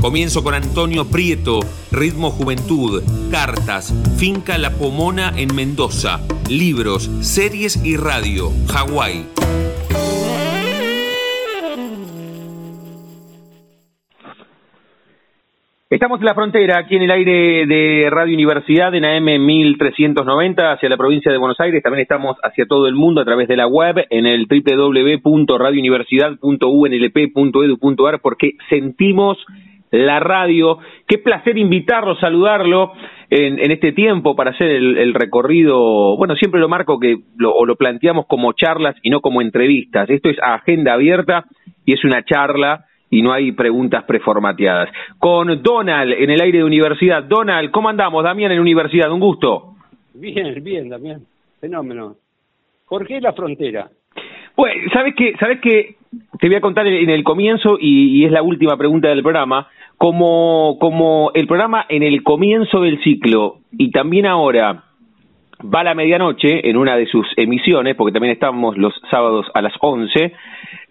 comienzo con Antonio Prieto, Ritmo Juventud, Cartas, Finca La Pomona en Mendoza, libros, series y radio, Hawái. Estamos en la frontera, aquí en el aire de Radio Universidad, en AM 1390, hacia la provincia de Buenos Aires. También estamos hacia todo el mundo a través de la web, en el www.radiouniversidad.unlp.edu.ar, porque sentimos la radio. Qué placer invitarlo, saludarlo en, en este tiempo para hacer el, recorrido. Bueno, siempre lo marco que lo, o lo planteamos como charlas y no como entrevistas. Esto es agenda abierta y es una charla y no hay preguntas preformateadas. Con Donald en el aire de universidad. Donald, ¿cómo andamos? Damián en universidad, un gusto. Bien, bien, Damián. Fenómeno. ¿Por qué la frontera? Pues, ¿sabes qué? ¿Sabes qué? Te voy a contar en el comienzo y, es la última pregunta del programa. Como, como el programa en el comienzo del ciclo y también ahora va a la medianoche en una de sus emisiones, porque también estamos los sábados a las 11,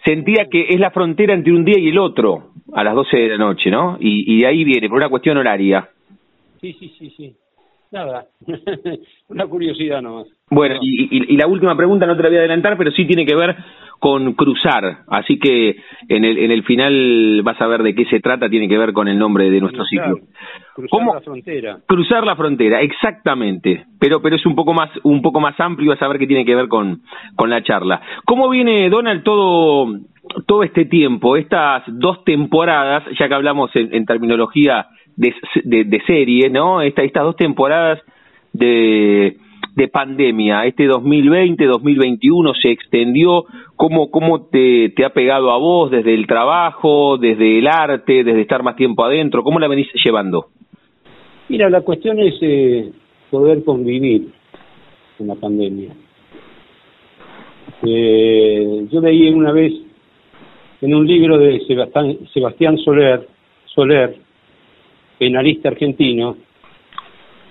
sentía que es la frontera entre un día y el otro, a las 12 de la noche, ¿no? Y, de ahí viene, por una cuestión horaria. Sí, sí, sí, sí. Nada, una curiosidad nomás. Bueno, y, y, la última pregunta no te la voy a adelantar, pero sí tiene que ver con cruzar, así que en el, en el final vas a ver de qué se trata, tiene que ver con el nombre de nuestro ciclo. Cruzar la frontera. Cruzar la frontera, exactamente, pero pero es un poco más un poco más amplio, vas a ver qué tiene que ver con, con la charla. ¿Cómo viene, Donald, todo, todo este tiempo, estas dos temporadas, ya que hablamos en, terminología de, de, de serie, ¿no? Esta, estas dos temporadas de de pandemia, este 2020, 2021 se extendió, ¿cómo, cómo te, te ha pegado a vos desde el trabajo, desde el arte, desde estar más tiempo adentro? ¿Cómo la venís llevando? Mira, la cuestión es eh, poder convivir con la pandemia. Eh, yo leí una vez en un libro de Sebastián, Sebastián Soler, Soler, penalista argentino,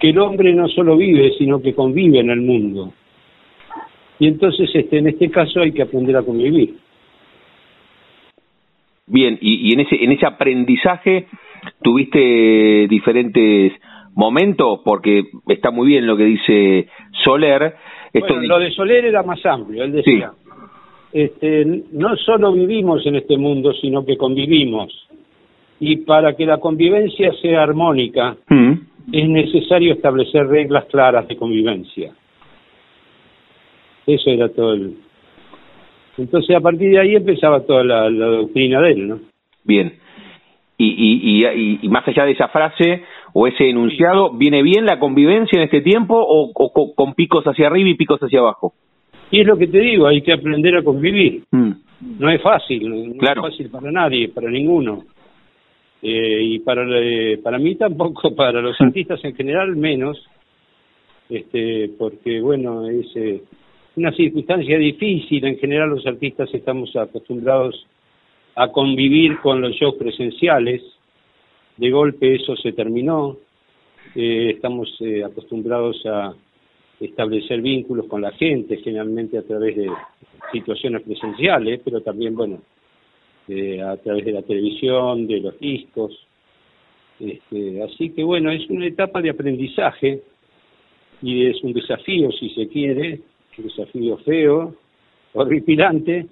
que el hombre no solo vive, sino que convive en el mundo. Y entonces este, en este caso hay que aprender a convivir. Bien, y, en ese en ese aprendizaje tuviste diferentes momentos, porque está muy bien lo que dice Soler. Esto lo de Soler era más amplio, él decía, este, no solo vivimos en este mundo, sino que convivimos. Y para que la convivencia sea armónica, mm es necesario establecer reglas claras de convivencia. Eso era todo el... Entonces a partir de ahí empezaba toda la, doctrina de él, ¿no? Bien. Y, y, y, y, más allá de esa frase o ese enunciado, ¿viene bien la convivencia en este tiempo o, con picos hacia arriba y picos hacia abajo? Y es lo que te digo, hay que aprender a convivir. Mm. No es fácil, no claro. es fácil para nadie, para ninguno. Eh, y para, eh, para mí tampoco, para los artistas en general menos, este, porque bueno, es eh, una circunstancia difícil, en general los artistas estamos acostumbrados a convivir con los shows presenciales, de golpe eso se terminó, estamos acostumbrados a establecer vínculos con la gente, generalmente a través de situaciones presenciales, pero también, bueno, a través de la televisión, de los discos. Este, así que bueno, es una etapa de aprendizaje y es un desafío, si se quiere, un desafío feo, horripilante,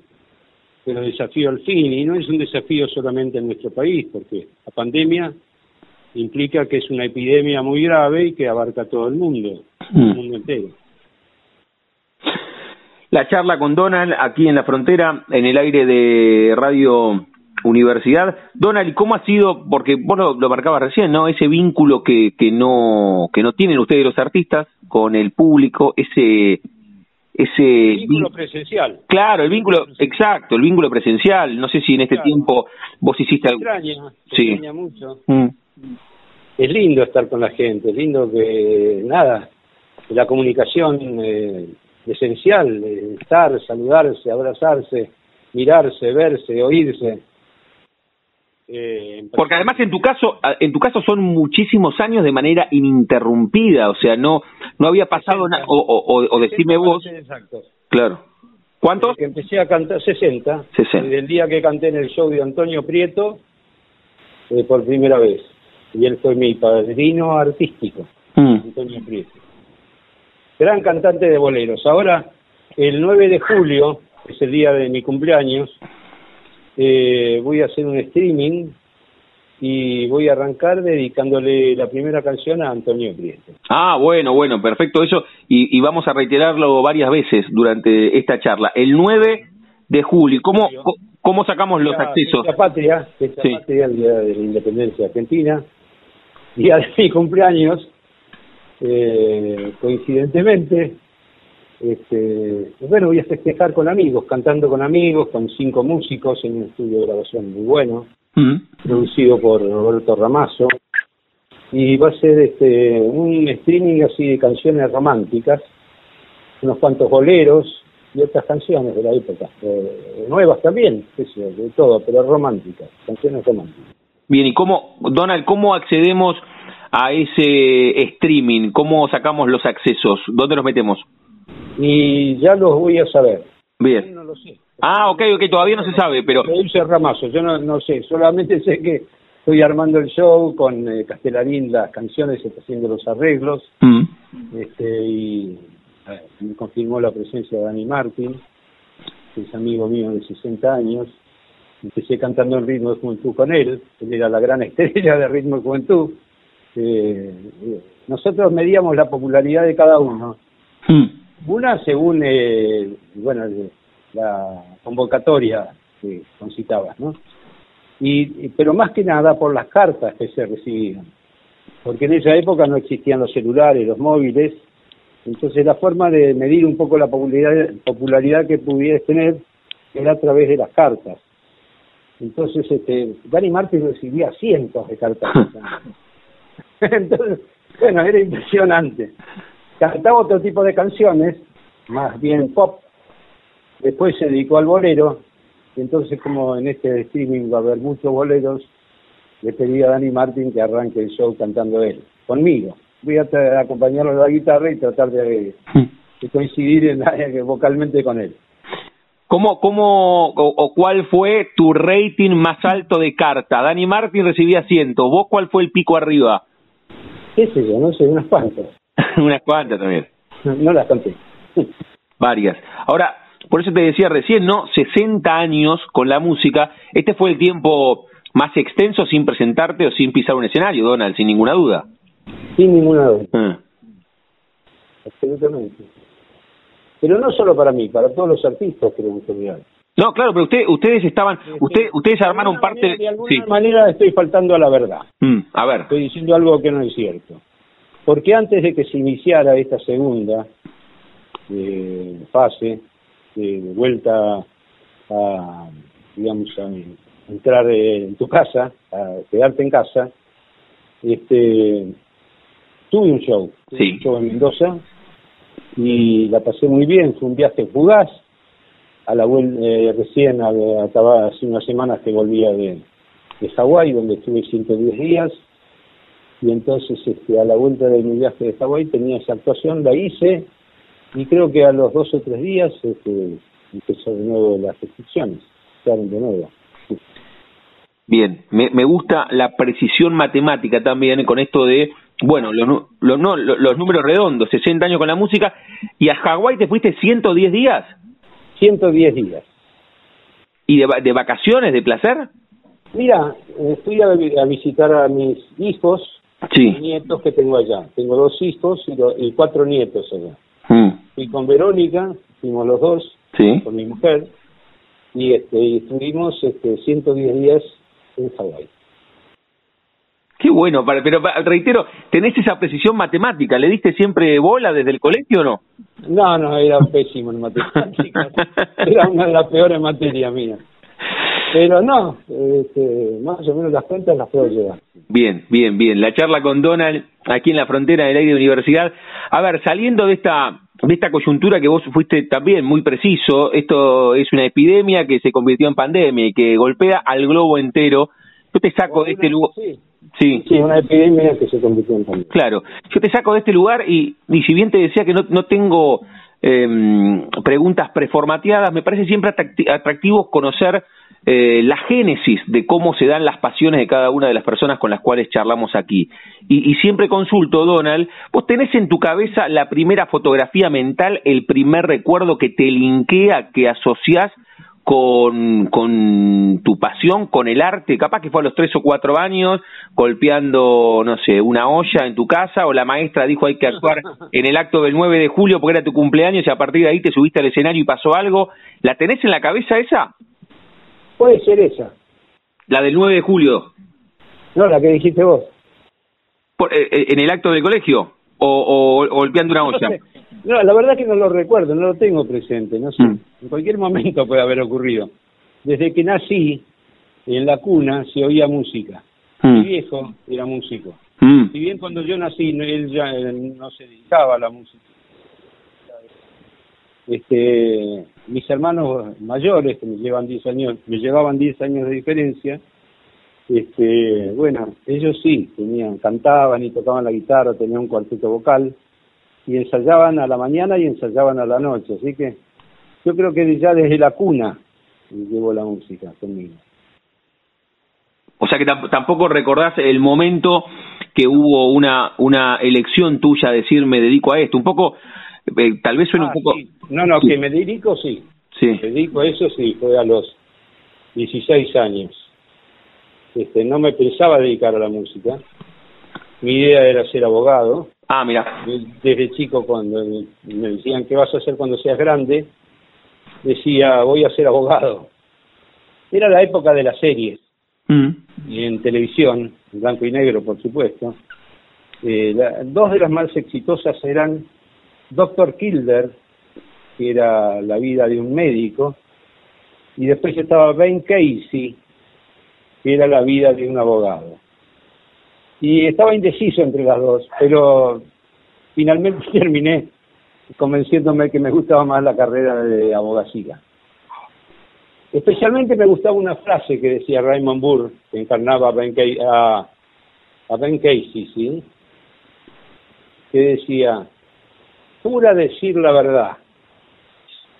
pero desafío al fin, y no es un desafío solamente en nuestro país, porque la pandemia implica que es una epidemia muy grave y que abarca todo el mundo, el mm. mundo entero la charla con Donald aquí en la frontera, en el aire de Radio Universidad. Donald, ¿cómo ha sido? Porque vos lo, lo marcabas recién, ¿no? Ese vínculo que, que no que no tienen ustedes los artistas con el público, ese ese vínculo presencial. Claro, el vínculo, exacto, el vínculo presencial. No sé si en este tiempo vos hiciste algo. Extraña, sí. extraña mucho. Mm. Es lindo estar con la gente, es lindo que nada, la comunicación eh, esencial, estar, saludarse, abrazarse, mirarse, verse, oírse. Eh, Porque además en tu caso, en tu caso son muchísimos años de manera ininterrumpida, o sea, no no había pasado nada, o, o, decime vos. Claro. ¿Cuántos? Que empecé a cantar 60, 60. Desde el día que canté en el show de Antonio Prieto eh, por primera vez. Y él fue mi padrino artístico, mm. Antonio Prieto. Gran cantante de boleros. Ahora, el 9 de julio, es el día de mi cumpleaños, eh, voy a hacer un streaming y voy a arrancar dedicándole la primera canción a Antonio Prieto. Ah, bueno, bueno, perfecto eso y, vamos a reiterarlo varias veces durante esta charla. El 9 de julio, ¿cómo, cómo sacamos los accesos? Esta patria, esta patria, el día de la independencia argentina, día de mi cumpleaños, eh, coincidentemente, este, bueno, voy a festejar con amigos, cantando con amigos, con cinco músicos en un estudio de grabación muy bueno, mm. producido por Roberto Ramazo. Y va a ser este, un streaming así de canciones románticas, unos cuantos boleros y otras canciones de la época, eh, nuevas también, de todo, pero románticas, canciones románticas. Bien, ¿y cómo, Donald, cómo accedemos a ese streaming? ¿Cómo sacamos los accesos? ¿Dónde nos metemos? y ya los voy a saber. Bien. No lo sé. Ah, ok, ok, todavía no se sabe, pero... Produce Ramazo, yo no, no sé, solamente sé que estoy armando el show con eh, Castelarín, las canciones, está haciendo los arreglos, mm. este, y me confirmó la presencia de Dani Martín, que es amigo mío de 60 años, empecé cantando en Ritmo de Juventud con él, él era la gran estrella de Ritmo de Juventud, eh, eh, nosotros medíamos la popularidad de cada uno. Mm. Una según, eh, bueno, la convocatoria que concitabas, ¿no? Y, pero más que nada por las cartas que se recibían, porque en esa época no existían los celulares, los móviles, entonces la forma de medir un poco la popularidad, popularidad que pudieras tener era a través de las cartas. Entonces, este, Dani Martín recibía cientos de cartas. Entonces, bueno, era impresionante cantaba otro tipo de canciones, más bien pop. Después se dedicó al bolero, y entonces como en este streaming va a haber muchos boleros, le pedí a Dani Martín que arranque el show cantando él, conmigo. Voy a acompañarlo de la guitarra y tratar de, coincidir en la, vocalmente con él. ¿Cómo, cómo o, cuál fue tu rating más alto de carta? Dani Martín recibía 100, ¿vos cuál fue el pico arriba? ¿Qué sé yo? No sé, unas cuantas. Unas cuantas también. No, las conté. Varias. Ahora, por eso te decía recién, ¿no? 60 años con la música. Este fue el tiempo más extenso sin presentarte o sin pisar un escenario, Donald, sin ninguna duda. Sin ninguna duda. Ah. Absolutamente. Pero no solo para mí, para todos los artistas que les No, claro, pero usted, ustedes estaban, usted, ustedes armaron parte. de alguna manera estoy faltando a la verdad. Mm, a ver. Estoy diciendo algo que no es cierto. Porque antes de que se iniciara esta segunda eh, fase de vuelta a, digamos, a entrar en tu casa, a quedarte en casa, este, tuve un show, un show en Mendoza y la pasé muy bien, fue un viaje fugaz, a la eh, recién acababa hace unas semanas que volvía de, de Hawái, donde estuve 110 días, y entonces este, a la vuelta de mi viaje de Hawái tenía esa actuación, la hice y creo que a los dos o tres días este, empezó de nuevo las restricciones, quedaron de nuevo. Bien, me, me gusta la precisión matemática también con esto de, bueno, los, los, no, los números redondos, 60 años con la música, y a Hawái te fuiste 110 días. 110 días. ¿Y de, de vacaciones, de placer? Mira, fui a, a visitar a mis hijos sí. nietos que tengo allá. Tengo dos hijos y, cuatro nietos allá. Y mm. con Verónica, fuimos los dos, con mi mujer, y, este, estuvimos este, 110 días en Hawái. Qué bueno, pero reitero, tenés esa precisión matemática, ¿le diste siempre bola desde el colegio o no? No, no, era pésimo en matemáticas, era una de las peores materias mías. Pero no, este, más o menos las cuentas las puedo llevar. Bien, bien, bien. La charla con Donald aquí en la frontera del aire de universidad. A ver, saliendo de esta de esta coyuntura que vos fuiste también muy preciso, esto es una epidemia que se convirtió en pandemia y que golpea al globo entero. Yo te saco de este lugar. Sí. Sí. una epidemia que se convirtió en pandemia. Claro, yo te saco de este lugar y, y si bien te decía que no, no tengo eh, preguntas preformateadas, me parece siempre atractivo conocer eh, la génesis de cómo se dan las pasiones de cada una de las personas con las cuales charlamos aquí. Y, y, siempre consulto, Donald, vos tenés en tu cabeza la primera fotografía mental, el primer recuerdo que te linkea, que asociás con, con tu pasión, con el arte, capaz que fue a los tres o cuatro años, golpeando, no sé, una olla en tu casa, o la maestra dijo hay que actuar en el acto del 9 de julio porque era tu cumpleaños y a partir de ahí te subiste al escenario y pasó algo. ¿La tenés en la cabeza esa? Puede ser esa. ¿La del 9 de julio? No, la que dijiste vos. Eh, eh, ¿En el acto del colegio? ¿O, o, golpeando una olla? No, la verdad que no lo recuerdo, no lo tengo presente, no sé. Mm. En cualquier momento puede haber ocurrido. Desde que nací, en la cuna se oía música. Mm. Mi viejo era músico. Mm. Si bien cuando yo nací él ya eh, no se dedicaba a la música. Este, mis hermanos mayores, que me llevan 10 años, me llevaban 10 años de diferencia, este, bueno, ellos sí, tenían, cantaban y tocaban la guitarra, tenían un cuarteto vocal, y ensayaban a la mañana y ensayaban a la noche. Así que yo creo que ya desde la cuna llevo la música conmigo. O sea que tampoco recordás el momento que hubo una una elección tuya a decir me dedico a esto. Un poco, eh, tal vez suena un ah, poco... No, no, que me dedico sí. Sí. Me dedico a eso sí, fue a los 16 años. Este, no me pensaba dedicar a la música. Mi idea era ser abogado Ah, mira. Desde chico, cuando me decían, ¿qué vas a hacer cuando seas grande? Decía, voy a ser abogado. Era la época de las series. Mm. Y en televisión, en blanco y negro, por supuesto. Eh, dos de las más exitosas eran Doctor Kilder, que era la vida de un médico, y después estaba Ben Casey, que era la vida de un abogado y estaba indeciso entre las dos, pero finalmente terminé convenciéndome que me gustaba más la carrera de abogacía. Especialmente me gustaba una frase que decía Raymond Burr, que encarnaba a Ben, Casey, a, ben Casey, ¿sí? que decía, pura decir la verdad,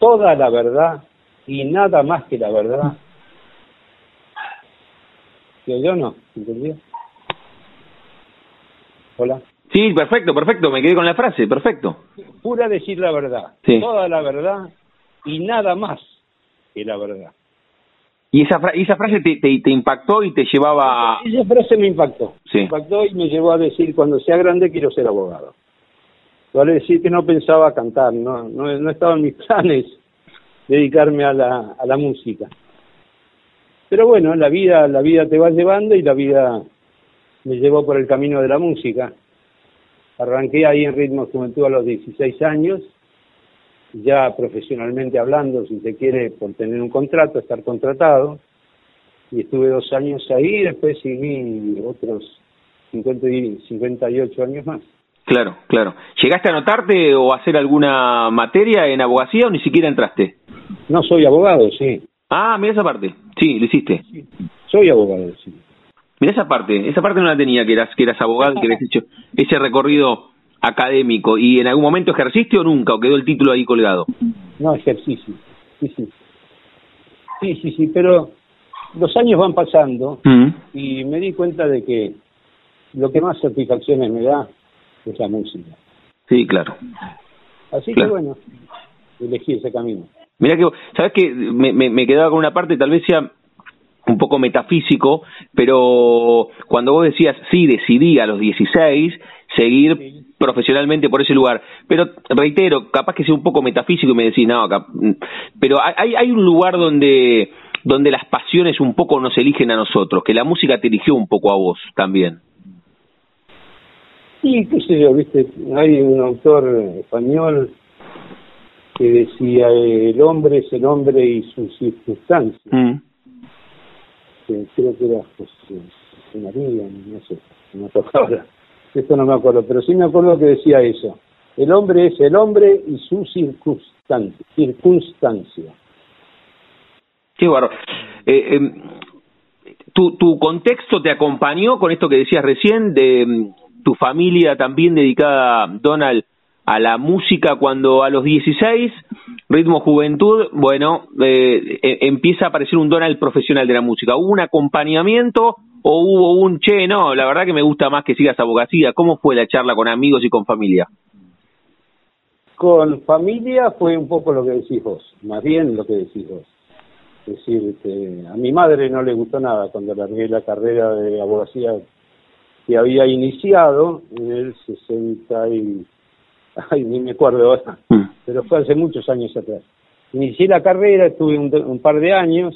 toda la verdad y nada más que la verdad. ¿Y yo no? ¿Entendió? Sí, perfecto, perfecto, me quedé con la frase, perfecto. Pura decir la verdad, toda la verdad y nada más que la verdad. ¿Y esa, esa frase te, te, impactó y te llevaba a...? Esa frase me impactó, sí. me impactó y me llevó a decir, cuando sea grande quiero ser abogado. Vale decir que no pensaba cantar, no, no, no estaba en mis planes dedicarme a la, a la música. Pero bueno, la vida, la vida te va llevando y la vida me llevó por el camino de la música. Arranqué ahí en Ritmo Juventud a los 16 años, ya profesionalmente hablando, si se quiere, por tener un contrato, estar contratado. Y estuve dos años ahí después seguí otros 50 y 58 años más. Claro, claro. ¿Llegaste a anotarte o a hacer alguna materia en abogacía o ni siquiera entraste? No, soy abogado, sí. Ah, mira esa parte. Sí, lo hiciste. Soy abogado, sí. Mira esa parte, esa parte no la tenía, que eras, que eras abogado, que habías hecho ese recorrido académico. ¿Y en algún momento ejerciste o nunca? ¿O quedó el título ahí colgado? No, ejercicio. Sí, sí. Sí, sí, sí, pero los años van pasando mm. y me di cuenta de que lo que más satisfacciones me da es la música. Sí, claro. Así que bueno, elegí ese camino. Mira que, ¿sabes que me, me, me quedaba con una parte, tal vez sea un poco metafísico, pero cuando vos decías, sí, decidí a los 16 seguir profesionalmente por ese lugar, pero reitero, capaz que sea un poco metafísico y me decís, no, pero hay, hay un lugar donde, donde las pasiones un poco nos eligen a nosotros, que la música te eligió un poco a vos también. Sí, qué sé yo, viste, hay un autor español que decía, el hombre es el hombre y sus circunstancias. Mm creo que era José, María, no sé, no acuerdo ahora. Esto no me acuerdo, pero sí me acuerdo que decía eso. El hombre es el hombre y su circunstancia. circunstancia. Qué bueno. Eh, em, tu, ¿Tu contexto te acompañó con esto que decías recién de em, tu familia también dedicada, Donald, a la música cuando a los 16, ritmo juventud, bueno, eh, e, empieza a aparecer un Donald profesional de la música. ¿Hubo un acompañamiento o hubo un, che, no, la verdad que me gusta más que sigas abogacía? ¿Cómo fue la charla con amigos y con familia? Con familia fue un poco lo que decís vos, más bien lo que decís vos. Es decir, que a mi madre no le gustó nada cuando largué la carrera de abogacía que había iniciado en el 60 y ay, ni me acuerdo ahora, mm. pero fue hace muchos años atrás. Inicié la carrera, estuve un, par de años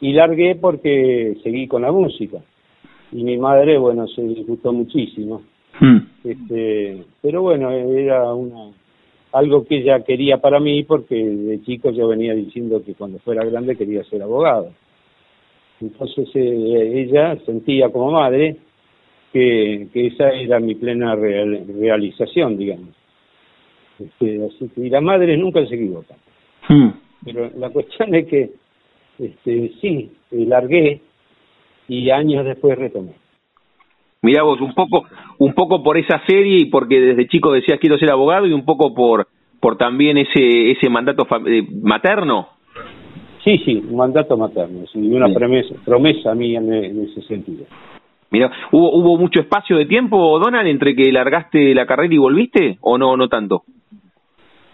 y largué porque seguí con la música. Y mi madre, bueno, se disgustó muchísimo. Mm. Este, pero bueno, era una algo que ella quería para mí porque de chico yo venía diciendo que cuando fuera grande quería ser abogado. Entonces eh, ella sentía como madre que, que esa era mi plena realización, digamos. Este, así que, y la madre nunca se equivoca. Hmm. Pero la cuestión es que este, sí, largué y años después retomé. Mirá vos, un poco, un poco por esa serie y porque desde chico decías quiero ser abogado y un poco por, por también ese, ese mandato eh, materno. Sí, sí, un mandato materno, y una promesa, promesa mía en, ese sentido. Mira, ¿hubo, ¿hubo mucho espacio de tiempo, Donald, entre que largaste la carrera y volviste o no, no tanto?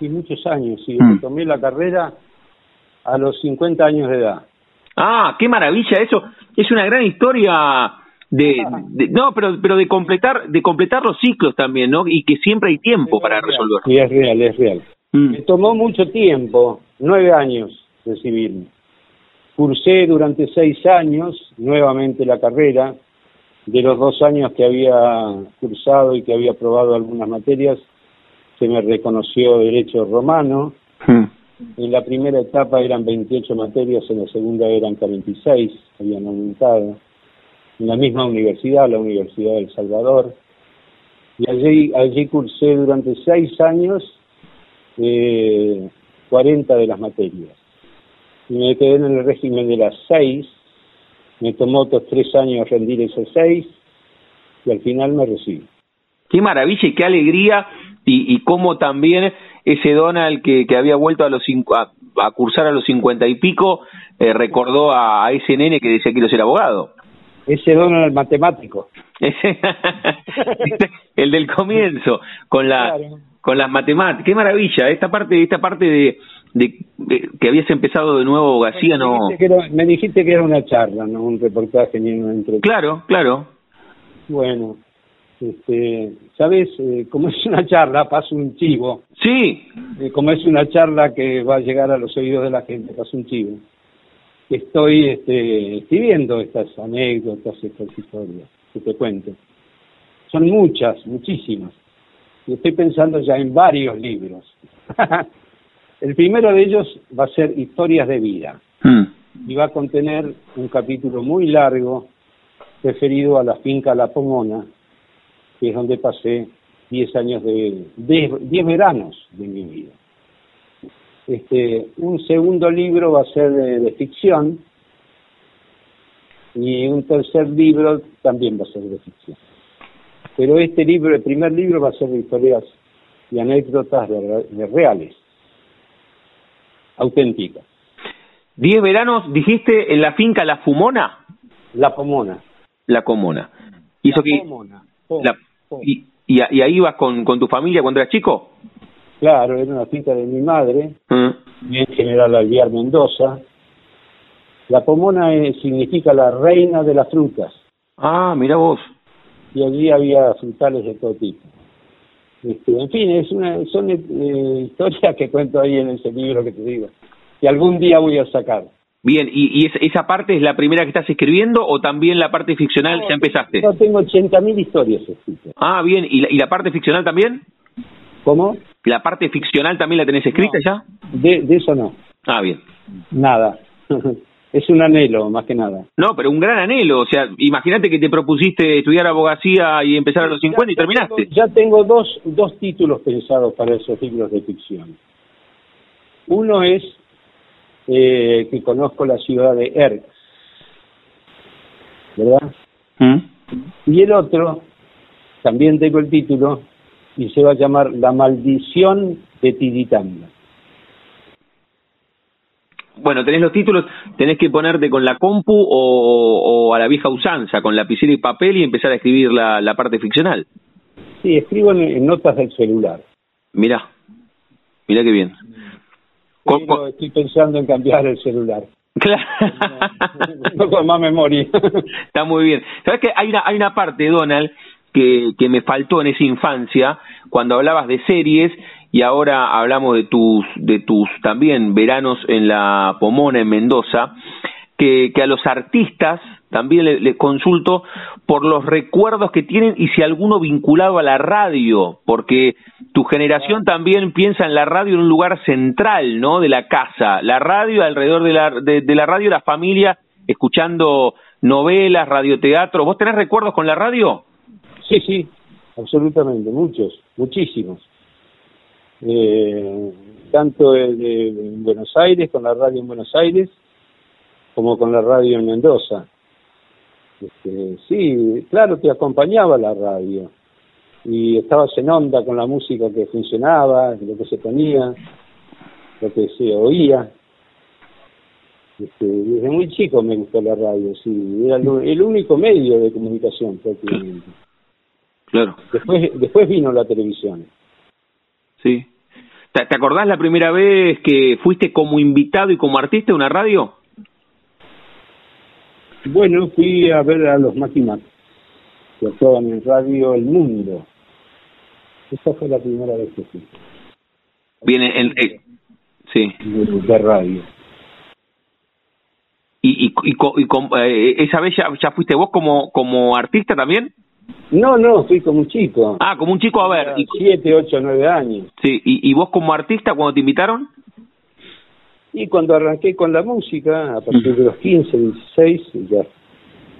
Y muchos años, y mm. tomé la carrera a los 50 años de edad. Ah, qué maravilla eso. Es una gran historia de, no, pero pero de completar de completar los ciclos también, ¿no? Y que siempre hay tiempo para resolver. Sí, es real, es real. Mm. Me tomó mucho tiempo, nueve años recibirme. Cursé durante seis años nuevamente la carrera. De los dos años que había cursado y que había aprobado algunas materias, se me reconoció derecho romano. Hmm. En la primera etapa eran 28 materias, en la segunda eran 46, habían aumentado. En la misma universidad, la Universidad del Salvador. Y allí, allí cursé durante seis años eh, 40 de las materias. Y me quedé en el régimen de las seis. Me tomó otros tres años rendir esos seis y al final me recibí. Qué maravilla y qué alegría y, y cómo también ese Donald que, que había vuelto a los a, a, cursar a los cincuenta y pico eh, recordó a, ese nene que decía quiero ser abogado. Ese Donald matemático. el del comienzo, con la con las matemáticas. Qué maravilla, esta parte esta parte de, de, que habías empezado de nuevo abogacía no me dijiste que era una charla, no un reportaje ni una entrevista. Claro, claro. Bueno, este, ¿Sabes? Eh, como es una charla, paso un chivo. Sí. Eh, como es una charla que va a llegar a los oídos de la gente, paso un chivo. Estoy este, escribiendo estas anécdotas, estas historias que te cuento. Son muchas, muchísimas. Y estoy pensando ya en varios libros. El primero de ellos va a ser Historias de Vida. Hmm. Y va a contener un capítulo muy largo referido a la finca La Pomona, que es donde pasé 10 años de, 10 veranos de mi vida. Este, un segundo libro va a ser de, ficción y un tercer libro también va a ser de ficción. Pero este libro, el primer libro va a ser de historias y anécdotas de, reales, auténticas. ¿Diez veranos dijiste en la finca La Fumona? La Pomona. La Comona. ¿Hizo la Pomona. La, ¿Y, y, ahí ibas con, con tu familia cuando eras chico? Claro, era una finca de mi madre, mm. en general Alviar Mendoza. La pomona significa la reina de las frutas. Ah, mira vos. Y allí había frutales de todo tipo. Este, en fin, es una, son eh, historias que cuento ahí en ese libro que te digo, que algún día voy a sacar. Bien, ¿y, y esa parte es la primera que estás escribiendo o también la parte ficcional ya empezaste? Yo tengo 80.000 historias escritas. Ah, bien, ¿Y la, ¿y la parte ficcional también? ¿Cómo? ¿La parte ficcional también la tenés escrita ya? De, de eso no. Ah, bien. Nada. es un anhelo, más que nada. No, pero un gran anhelo. O sea, imagínate que te propusiste estudiar abogacía y empezar a los 50 y terminaste. ya tengo dos, dos títulos pensados para esos libros de ficción. Uno es eh, que conozco la ciudad de Erx, ¿verdad? ¿Mm? Y el otro, también tengo el título, y se va a llamar La maldición de Tiritamba bueno, tenés los títulos, tenés que ponerte con la compu o, a la vieja usanza, con lapicera y papel y empezar a escribir la, parte ficcional. Sí, escribo en, notas del celular. Mira, mira qué bien. Estoy pensando en cambiar el celular. Claro. No, con más memoria. Está muy bien. ¿Sabes que hay una, hay una parte, Donald, que, que me faltó en esa infancia, cuando hablabas de series y ahora hablamos de tus, de tus también veranos en la Pomona, en Mendoza, que, a los artistas también les, consulto por los recuerdos que tienen y si alguno vinculado a la radio, porque tu generación también piensa en la radio en un lugar central, ¿no? De la casa, la radio alrededor de la, de la radio, la familia escuchando novelas, radioteatro. ¿Vos tenés recuerdos con la radio? Sí, sí, absolutamente, muchos, muchísimos eh, tanto de, Buenos Aires, con la radio en Buenos Aires, como con la radio en Mendoza. Este, sí, claro, te acompañaba la radio y estabas en onda con la música que funcionaba, lo que se ponía, lo que se oía. Este, desde muy chico me gustó la radio, sí, era el, único medio de comunicación prácticamente. Claro. Después, después vino la televisión. Sí. ¿Te, acordás la primera vez que fuiste como invitado y como artista a una radio? Bueno, fui a ver a los Maquimac, que actuaban en Radio El Mundo. Esa fue la primera vez que fui. Viene en... Eh, sí. De, radio. ¿Y, y, y, eh, esa vez ya, ya, fuiste vos como, como artista también? No, no, fui como un chico. Ah, como un chico, a ver. Siete, ocho, nueve años. Sí, ¿Y, ¿y vos como artista cuando te invitaron? Y cuando arranqué con la música, a partir de los 15, 16, ya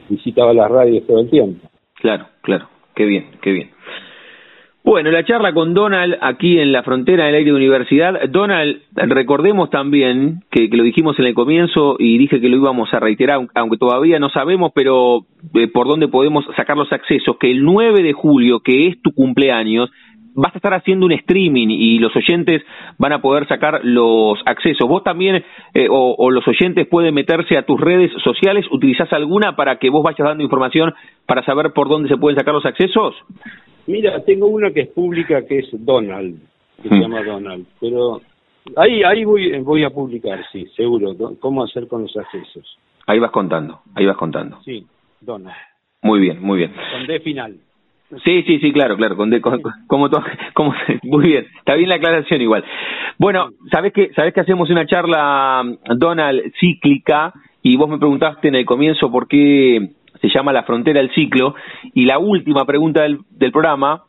visitaba las radios todo el tiempo. Claro, claro, qué bien, qué bien. Bueno, la charla con Donald aquí en la frontera del aire de universidad. Donald, recordemos también que, lo dijimos en el comienzo y dije que lo íbamos a reiterar, aunque todavía no sabemos, pero eh, por dónde podemos sacar los accesos, que el 9 de julio, que es tu cumpleaños, vas a estar haciendo un streaming y los oyentes van a poder sacar los accesos. ¿Vos también eh, o, o, los oyentes pueden meterse a tus redes sociales? ¿Utilizás alguna para que vos vayas dando información para saber por dónde se pueden sacar los accesos? Mira, tengo una que es pública que es Donald, que se hmm. llama Donald, pero ahí ahí voy voy a publicar, sí, seguro, cómo hacer con los accesos. Ahí vas contando, ahí vas contando. Sí, Donald. Muy bien, muy bien. Con D final. Sí, sí, sí, claro, claro, con como todo, como, muy bien, está bien la aclaración igual. Bueno, sabes que sabes que hacemos una charla Donald cíclica y vos me preguntaste en el comienzo por qué se llama La frontera del ciclo. Y la última pregunta del, programa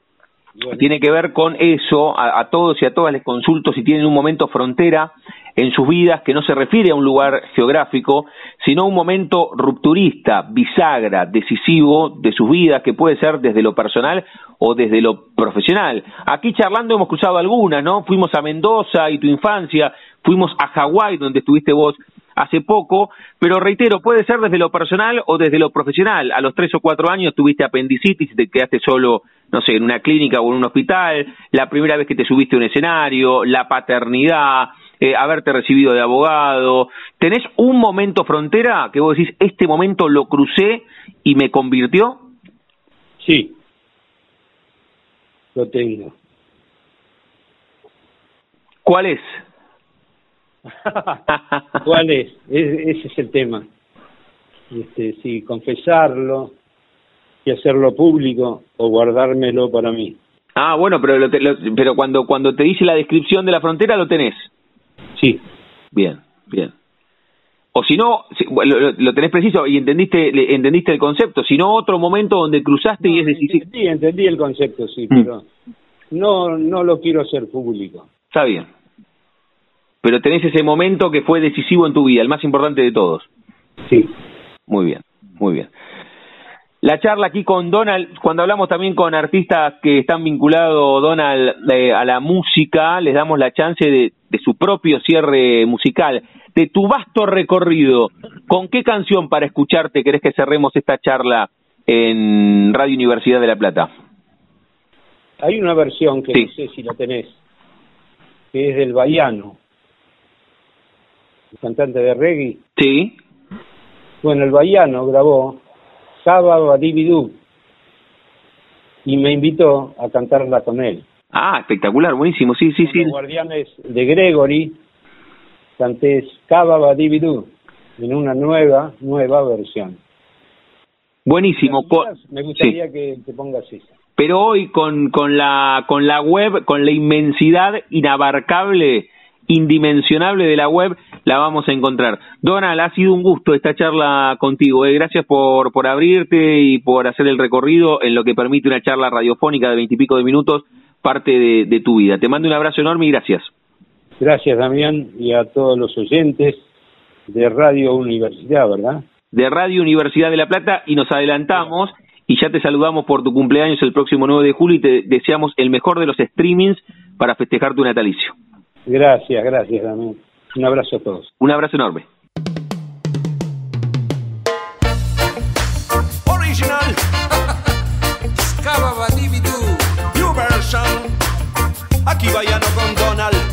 tiene que ver con eso. A, todos y a todas les consulto si tienen un momento frontera en sus vidas que no se refiere a un lugar geográfico, sino un momento rupturista, bisagra, decisivo de sus vidas, que puede ser desde lo personal o desde lo profesional. Aquí charlando hemos cruzado algunas, ¿no? Fuimos a Mendoza y tu infancia, fuimos a Hawái, donde estuviste vos hace poco, pero reitero, puede ser desde lo personal o desde lo profesional. A los tres o cuatro años tuviste apendicitis y te quedaste solo, no sé, en una clínica o en un hospital, la primera vez que te subiste a un escenario, la paternidad, eh, haberte recibido de abogado. ¿Tenés un momento frontera que vos decís, este momento lo crucé y me convirtió? Sí, lo tengo. ¿Cuál es? ¿Cuál es? Ese es el tema. Este, sí, confesarlo y hacerlo público o guardármelo para mí. Ah, bueno, pero pero cuando cuando te dice la descripción de la frontera lo tenés. Sí. Bien, bien. O si no, lo, tenés preciso y entendiste entendiste el concepto. Si no, otro momento donde cruzaste y es decir... Sí, entendí el concepto, sí, mm. pero no no lo quiero hacer público. Está bien, pero tenés ese momento que fue decisivo en tu vida, el más importante de todos. Sí. Muy bien, muy bien. La charla aquí con Donald, cuando hablamos también con artistas que están vinculados, Donald, eh, a la música, les damos la chance de, de su propio cierre musical. De tu vasto recorrido, ¿con qué canción para escucharte querés que cerremos esta charla en Radio Universidad de La Plata? Hay una versión que Sí. no sé si la tenés, que es del Baiano, el cantante de reggae. Sí, Bueno, el Baiano grabó Saba Badibidú y me invitó a cantarla con él. Ah, espectacular, buenísimo, sí, sí, sí. Los Guardianes de Gregory canté Saba Badibidú en una nueva, nueva versión. Buenísimo. Me sí. gustaría que te pongas esa. Pero hoy con, con, la, con la web, con la inmensidad inabarcable, indimensionable de la web, la vamos a encontrar. Donald, ha sido un gusto esta charla contigo. eh. Gracias por, por abrirte y por hacer el recorrido en lo que permite una charla radiofónica de veintipico de minutos, parte de, de tu vida. Te mando un abrazo enorme y gracias. Gracias, Damián, y a todos los oyentes de Radio Universidad, ¿verdad? de Radio Universidad de La Plata y nos adelantamos y ya te saludamos por tu cumpleaños el próximo 9 de julio y te deseamos el mejor de los streamings para festejar tu natalicio. Gracias, gracias, Damián. Un abrazo a todos. Un abrazo enorme. Original. Aquí Baiano con Donald.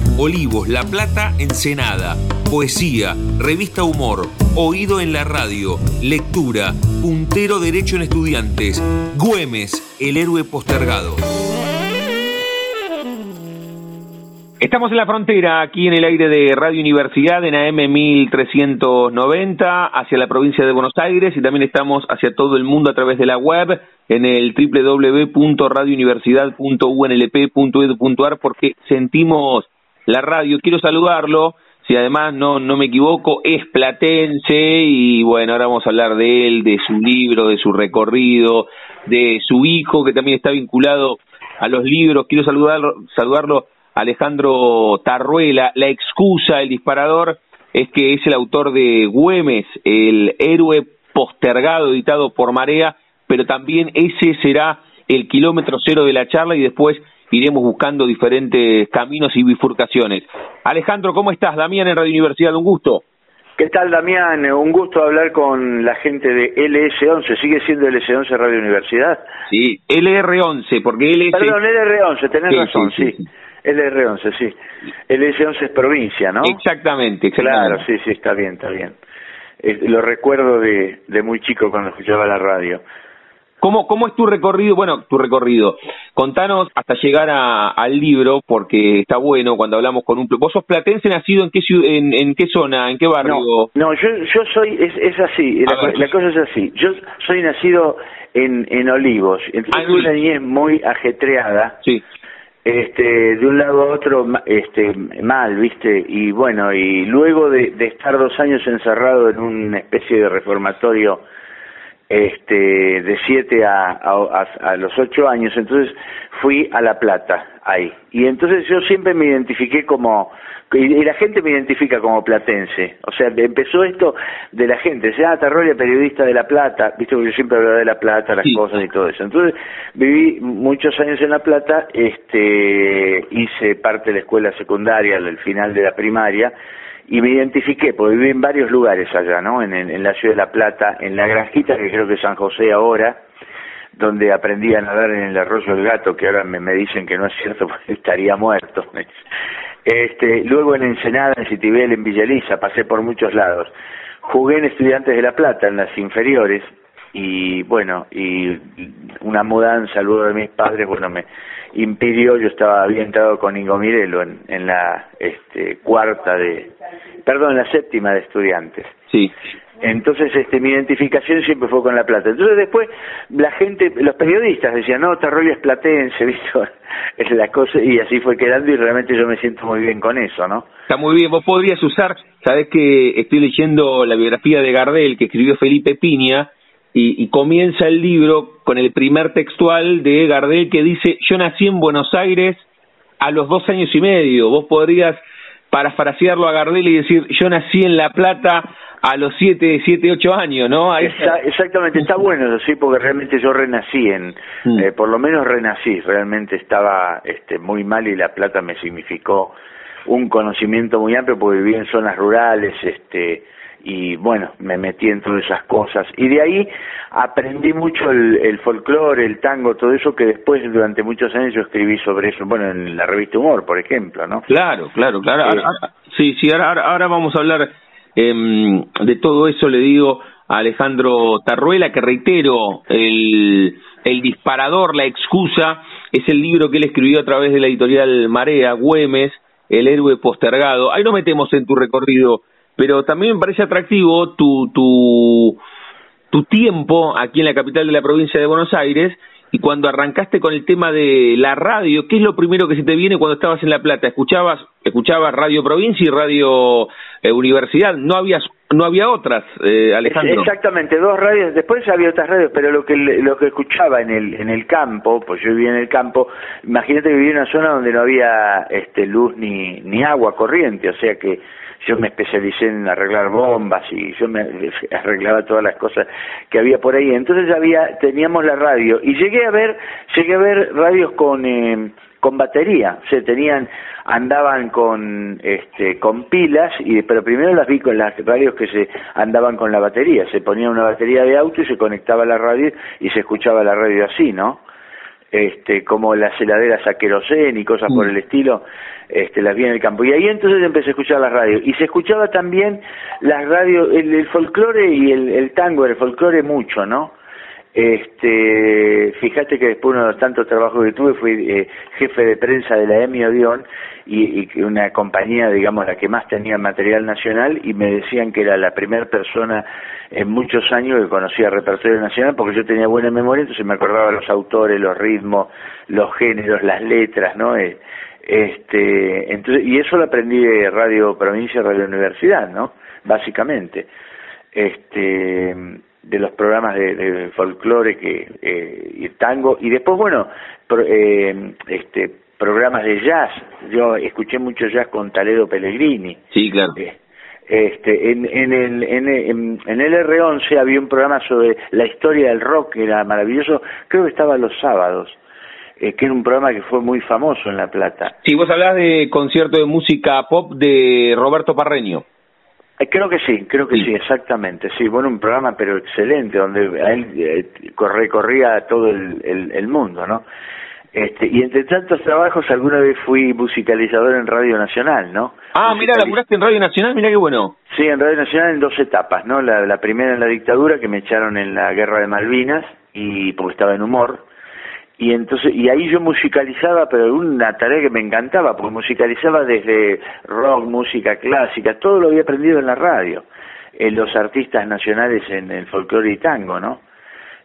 Olivos, La Plata, Ensenada. Poesía, revista Humor, oído en la radio, lectura, puntero derecho en estudiantes. Güemes, el héroe postergado. Estamos en la frontera, aquí en el aire de Radio Universidad, en AM 1390, hacia la provincia de Buenos Aires y también estamos hacia todo el mundo a través de la web, en el www.radiouniversidad.unlp.edu.ar, porque sentimos la radio. Quiero saludarlo, si además no, no me equivoco, es platense y bueno, ahora vamos a hablar de él, de su libro, de su recorrido, de su hijo que también está vinculado a los libros. Quiero saludarlo, saludarlo Alejandro Tarruela. La excusa, el disparador, es que es el autor de Güemes, el héroe postergado, editado por Marea, pero también ese será el kilómetro cero de la charla y después iremos buscando diferentes caminos y bifurcaciones. Alejandro, ¿cómo estás? Damián en Radio Universidad, un gusto. ¿Qué tal, Damián? Un gusto hablar con la gente de LS11. ¿Sigue siendo LS11 Radio Universidad? Sí, LR11, porque LS... Perdón, LR11, tenés razón, sí. sí. LR11, sí. LS11 es provincia, ¿no? Exactamente, exactamente. Claro, sí, sí, está bien, está bien. Eh, lo recuerdo de, de muy chico cuando escuchaba la radio. ¿Cómo, ¿Cómo es tu recorrido? Bueno, tu recorrido. Contanos hasta llegar a, al libro, porque está bueno cuando hablamos con un... ¿Vos sos platense nacido en qué, en, en qué zona, en qué barrio? No, yo, yo soy, es, es así, la, la, cosa es así. Yo soy nacido en, en Olivos, entonces ah, una niñez muy ajetreada. Sí este de un lado a otro este mal viste y bueno y luego de, de estar dos años encerrado en una especie de reformatorio este de siete a, a, a, los ocho años entonces fui a La Plata ahí. Y entonces yo siempre me identifiqué como y, la gente me identifica como platense. O sea empezó esto de la gente sea ah, Tarrolia periodista de La Plata viste porque yo siempre hablaba de La Plata las cosas y todo eso. Entonces viví muchos años en La Plata este hice parte de la escuela secundaria al final de la primaria y me identifiqué, porque viví en varios lugares allá, ¿no? En, la ciudad de La Plata, en la granjita, que creo que es San José ahora, donde aprendí a nadar en el arroyo del gato, que ahora me, dicen que no es cierto porque estaría muerto. Este, luego en Ensenada, en Citibel, en Villaliza, pasé por muchos lados. Jugué en Estudiantes de La Plata, en las inferiores, y bueno, y una mudanza luego de mis padres, bueno, me impidió, yo estaba, había entrado con Ingo Mirelo en, en la este, cuarta de, perdón, en la séptima de estudiantes. Sí. Entonces, este, mi identificación siempre fue con La Plata. Entonces después la gente, los periodistas decían, no, Tarroyo es platense, ¿viste? Es la cosa, y así fue quedando y realmente yo me siento muy bien con eso, ¿no? Está muy bien, vos podrías usar, sabes que estoy leyendo la biografía de Gardel que escribió Felipe Piña, y, y, comienza el libro con el primer textual de Gardel que dice, yo nací en Buenos Aires a los dos años y medio. Vos podrías parafrasearlo a Gardel y decir, yo nací en La Plata a los siete, siete, ocho años, ¿no? exactamente, está bueno sí, porque realmente yo renací en, mm. eh, por lo menos renací, realmente estaba este, muy mal y La Plata me significó un conocimiento muy amplio porque viví en zonas rurales, este, y bueno, me metí en todas esas cosas. Y de ahí aprendí mucho el, el folclore, el tango, todo eso que después durante muchos años yo escribí sobre eso, bueno, en la revista Humor, por ejemplo, ¿no? Claro, claro, claro. Ahora, eh, sí, sí, ahora, ahora, vamos a hablar eh, de todo eso, le digo a Alejandro Tarruela, que reitero, el, el disparador, la excusa, es el libro que él escribió a través de la editorial Marea, Güemes, El héroe postergado. Ahí nos metemos en tu recorrido pero también me parece atractivo tu, tu, tu tiempo aquí en la capital de la provincia de Buenos Aires y cuando arrancaste con el tema de la radio, ¿qué es lo primero que se te viene cuando estabas en La Plata? ¿Escuchabas, escuchabas Radio Provincia y Radio eh, Universidad? ¿No habías, no había otras, eh, Alejandro? Exactamente, dos radios, después había otras radios, pero lo que lo que escuchaba en el en el campo, pues yo vivía en el campo, imagínate que vivía en una zona donde no había este luz ni ni agua corriente, o sea que yo me especialicé en arreglar bombas y yo me arreglaba todas las cosas que había por ahí. Entonces había, teníamos la radio y llegué a ver, llegué a ver radios con eh, con batería, se tenían, andaban con este con pilas y pero primero las vi con las radios que se andaban con la batería, se ponía una batería de auto y se conectaba la radio y se escuchaba la radio así, ¿no? Este, como las heladeras a querosén y cosas por mm. el estilo, este, las vi en el campo. Y ahí entonces empecé a escuchar las radios. Y se escuchaba también las radios, el, folclore y el, el tango, el folclore mucho, ¿no? Este, fíjate que después uno de los tantos trabajos que tuve fui eh, jefe de prensa de la EMI Odeón y, y, una compañía, digamos, la que más tenía material nacional y me decían que era la primera persona en muchos años que conocía repertorio nacional porque yo tenía buena memoria, entonces me acordaba los autores, los ritmos, los géneros, las letras, ¿no? Eh, este, entonces, y eso lo aprendí de Radio Provincia, Radio Universidad, ¿no? Básicamente. Este, de los programas de, de folclore que eh, y tango y después bueno eh, este programas de jazz yo escuché mucho jazz con Taledo Pellegrini sí claro eh, este en en el en, en, el R11 había un programa sobre la historia del rock que era maravilloso creo que estaba los sábados eh, que era un programa que fue muy famoso en La Plata. Sí, vos hablás de concierto de música pop de Roberto Parreño. Eh, creo que sí, creo que sí. exactamente. Sí, bueno, un programa pero excelente, donde él eh, recorría todo el, el, mundo, ¿no? Este, y entre tantos trabajos, alguna vez fui musicalizador en Radio Nacional, ¿no? Ah, mira, laburaste en Radio Nacional, mira qué bueno. Sí, en Radio Nacional en dos etapas, ¿no? La, la primera en la dictadura, que me echaron en la Guerra de Malvinas, y porque estaba en humor, y entonces y ahí yo musicalizaba pero una tarea que me encantaba porque musicalizaba desde rock música clásica todo lo había aprendido en la radio en los artistas nacionales en el folclore y tango no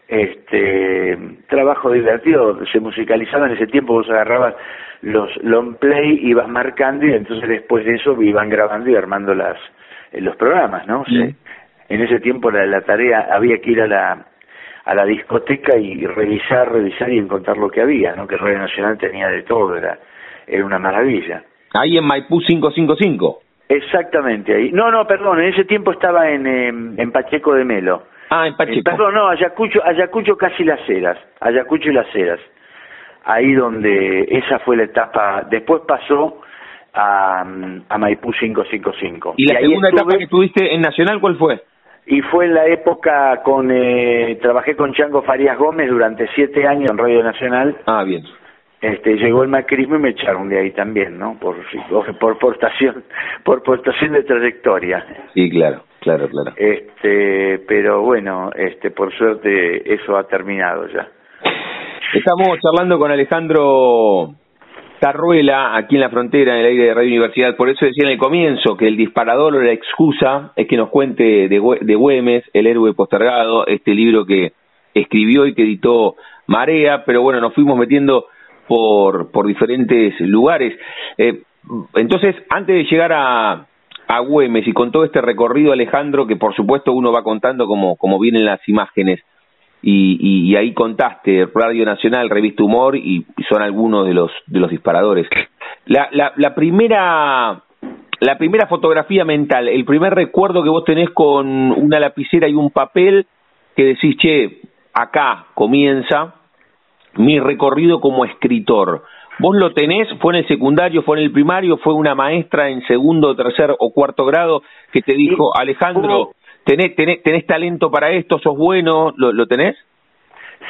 este trabajo divertido se musicalizaba en ese tiempo vos agarrabas los long play ibas marcando y entonces después de eso iban grabando y armando las los programas no en ese tiempo la, la tarea había que ir a la a la discoteca y revisar, revisar y encontrar lo que había, ¿no? Que Radio Nacional tenía de todo, era, era una maravilla. Ahí en Maipú 555. Exactamente, ahí. No, no, perdón, en ese tiempo estaba en, en, Pacheco de Melo. Ah, en Pacheco. Eh, perdón, no, Ayacucho, Ayacucho casi las Heras, Ayacucho y las Heras. Ahí donde esa fue la etapa, después pasó a, a Maipú 555. ¿Y la segunda etapa que tuviste en Nacional cuál fue? Y fue en la época con eh, trabajé con Chango Farías Gómez durante siete años en Radio Nacional. Ah bien. Este llegó el macrismo y me echaron de ahí también no por por portación por portación de trayectoria. Sí claro claro claro. Este pero bueno este por suerte eso ha terminado ya. Estamos charlando con Alejandro Tarruela, aquí en la frontera, en el aire de Radio Universidad. Por eso decía en el comienzo que el disparador o la excusa es que nos cuente de, Güemes, El héroe postergado, este libro que escribió y que editó Marea, pero bueno, nos fuimos metiendo por, por diferentes lugares. Eh, entonces, antes de llegar a, a Güemes y con todo este recorrido, Alejandro, que por supuesto uno va contando como, como vienen las imágenes, y, y, ahí contaste Radio Nacional, Revista Humor y, son algunos de los de los disparadores. La, la, la primera la primera fotografía mental, el primer recuerdo que vos tenés con una lapicera y un papel que decís, che, acá comienza mi recorrido como escritor. ¿Vos lo tenés? ¿Fue en el secundario? ¿Fue en el primario? ¿Fue una maestra en segundo, tercer o cuarto grado que te dijo, Alejandro, ¿Tenés, tenés, tenés talento para esto? ¿Sos bueno? ¿Lo, lo tenés?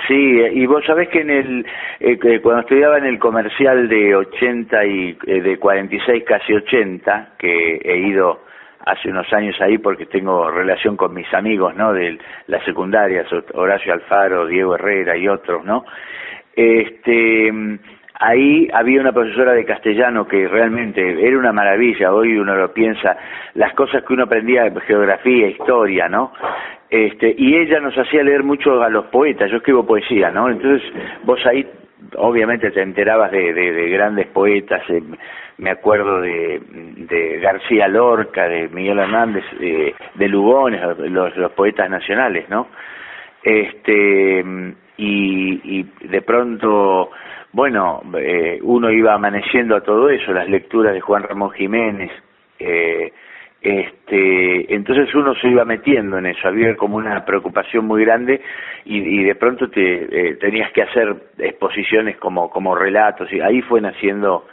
Sí, y vos sabés que en el eh, cuando estudiaba en el comercial de 80 y eh, de 46 casi 80, que he ido hace unos años ahí porque tengo relación con mis amigos, ¿no? De la secundaria, Horacio Alfaro, Diego Herrera y otros, ¿no? Este ahí había una profesora de castellano que realmente era una maravilla, hoy uno lo piensa, las cosas que uno aprendía geografía, historia, ¿no? Este, y ella nos hacía leer mucho a los poetas, yo escribo poesía, ¿no? Entonces vos ahí obviamente te enterabas de, de, grandes poetas, eh, me acuerdo de, de, García Lorca, de Miguel Hernández, de, de Lugones, los, los poetas nacionales, ¿no? Este, y, y de pronto bueno, eh, uno iba amaneciendo a todo eso, las lecturas de Juan Ramón Jiménez, eh, este entonces uno se iba metiendo en eso había como una preocupación muy grande y, de pronto te eh, tenías que hacer exposiciones como como relatos y ahí fue naciendo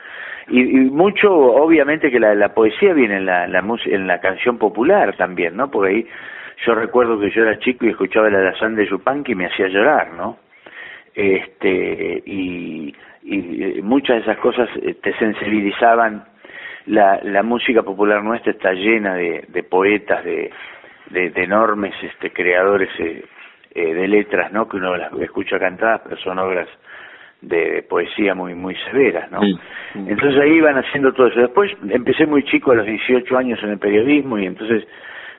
y, y mucho obviamente que la, la poesía viene en la, en la canción popular también no porque ahí yo recuerdo que yo era chico y escuchaba la Alazán de Yupanqui y me hacía llorar no este y, y muchas de esas cosas eh, te sensibilizaban la, la música popular nuestra está llena de, de poetas, de, de, enormes este, creadores eh, eh, de letras, ¿no? Que uno las escucha cantadas, pero son obras de poesía muy muy severas, ¿no? Entonces ahí iban haciendo todo eso. Después empecé muy chico a los 18 años en el periodismo y entonces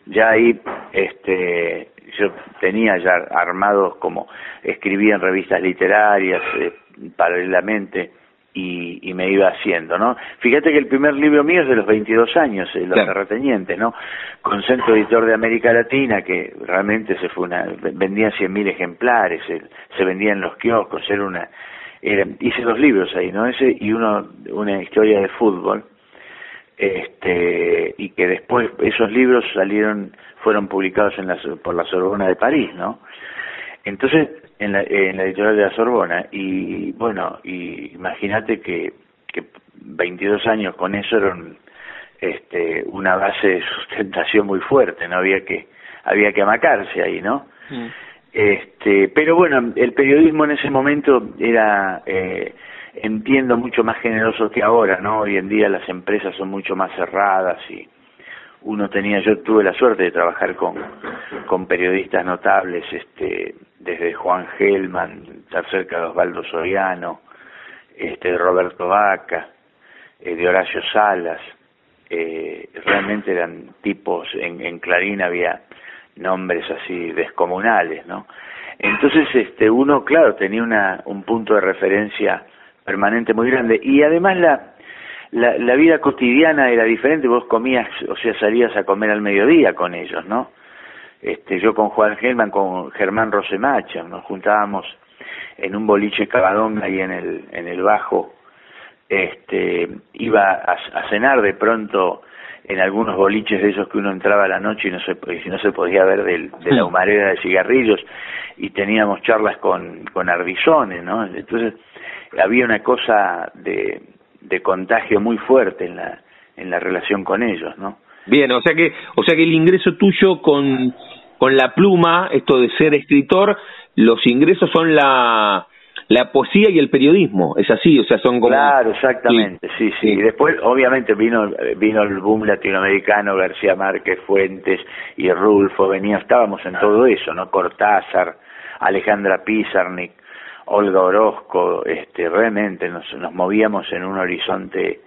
ya ahí este yo tenía ya armados como escribía en revistas literarias eh, paralelamente y, y, me iba haciendo, ¿no? Fíjate que el primer libro mío es de los 22 años, eh, Los Terratenientes, ¿no? Con Centro Editor de América Latina, que realmente se fue una, vendían 100.000 ejemplares, se vendían en los kioscos, era una, era, hice dos libros ahí, ¿no? Ese y uno, una historia de fútbol, este, y que después esos libros salieron, fueron publicados en la, por la Sorbona de París, ¿no? Entonces, en la, en la editorial de la Sorbona y bueno y imagínate que que 22 años con eso eran este una base de sustentación muy fuerte no había que había que amacarse ahí no mm. este pero bueno el periodismo en ese momento era eh, entiendo mucho más generoso que ahora no hoy en día las empresas son mucho más cerradas y uno tenía, yo tuve la suerte de trabajar con, con periodistas notables, este, desde Juan Gelman, cerca de Osvaldo Soriano, este, de Roberto Vaca, eh, de Horacio Salas, eh, realmente eran tipos, en, en Clarín había nombres así descomunales, ¿no? Entonces, este, uno, claro, tenía una, un punto de referencia permanente muy grande. Y además la, la, la vida cotidiana era diferente, vos comías, o sea, salías a comer al mediodía con ellos, ¿no? Este, yo con Juan Gelman, con Germán Rosemacha, nos juntábamos en un boliche cabadón ahí en el, en el bajo, este, iba a, a cenar de pronto en algunos boliches de esos que uno entraba a la noche y no se, y no se podía ver del, de la humareda de cigarrillos. Y teníamos charlas con, con ardizones, ¿no? Entonces había una cosa de, de contagio muy fuerte en la, en la relación con ellos, ¿no? Bien, o sea que, o sea que el ingreso tuyo con, con la pluma, esto de ser escritor, los ingresos son la, la poesía y el periodismo, es así, o sea, son como... Claro, exactamente, sí, sí. Y después, obviamente, vino, vino el boom latinoamericano, García Márquez, Fuentes y Rulfo, venía, estábamos en todo eso, ¿no? Cortázar, Alejandra Pizarnik, Olga Orozco, este, realmente nos, nos movíamos en un horizonte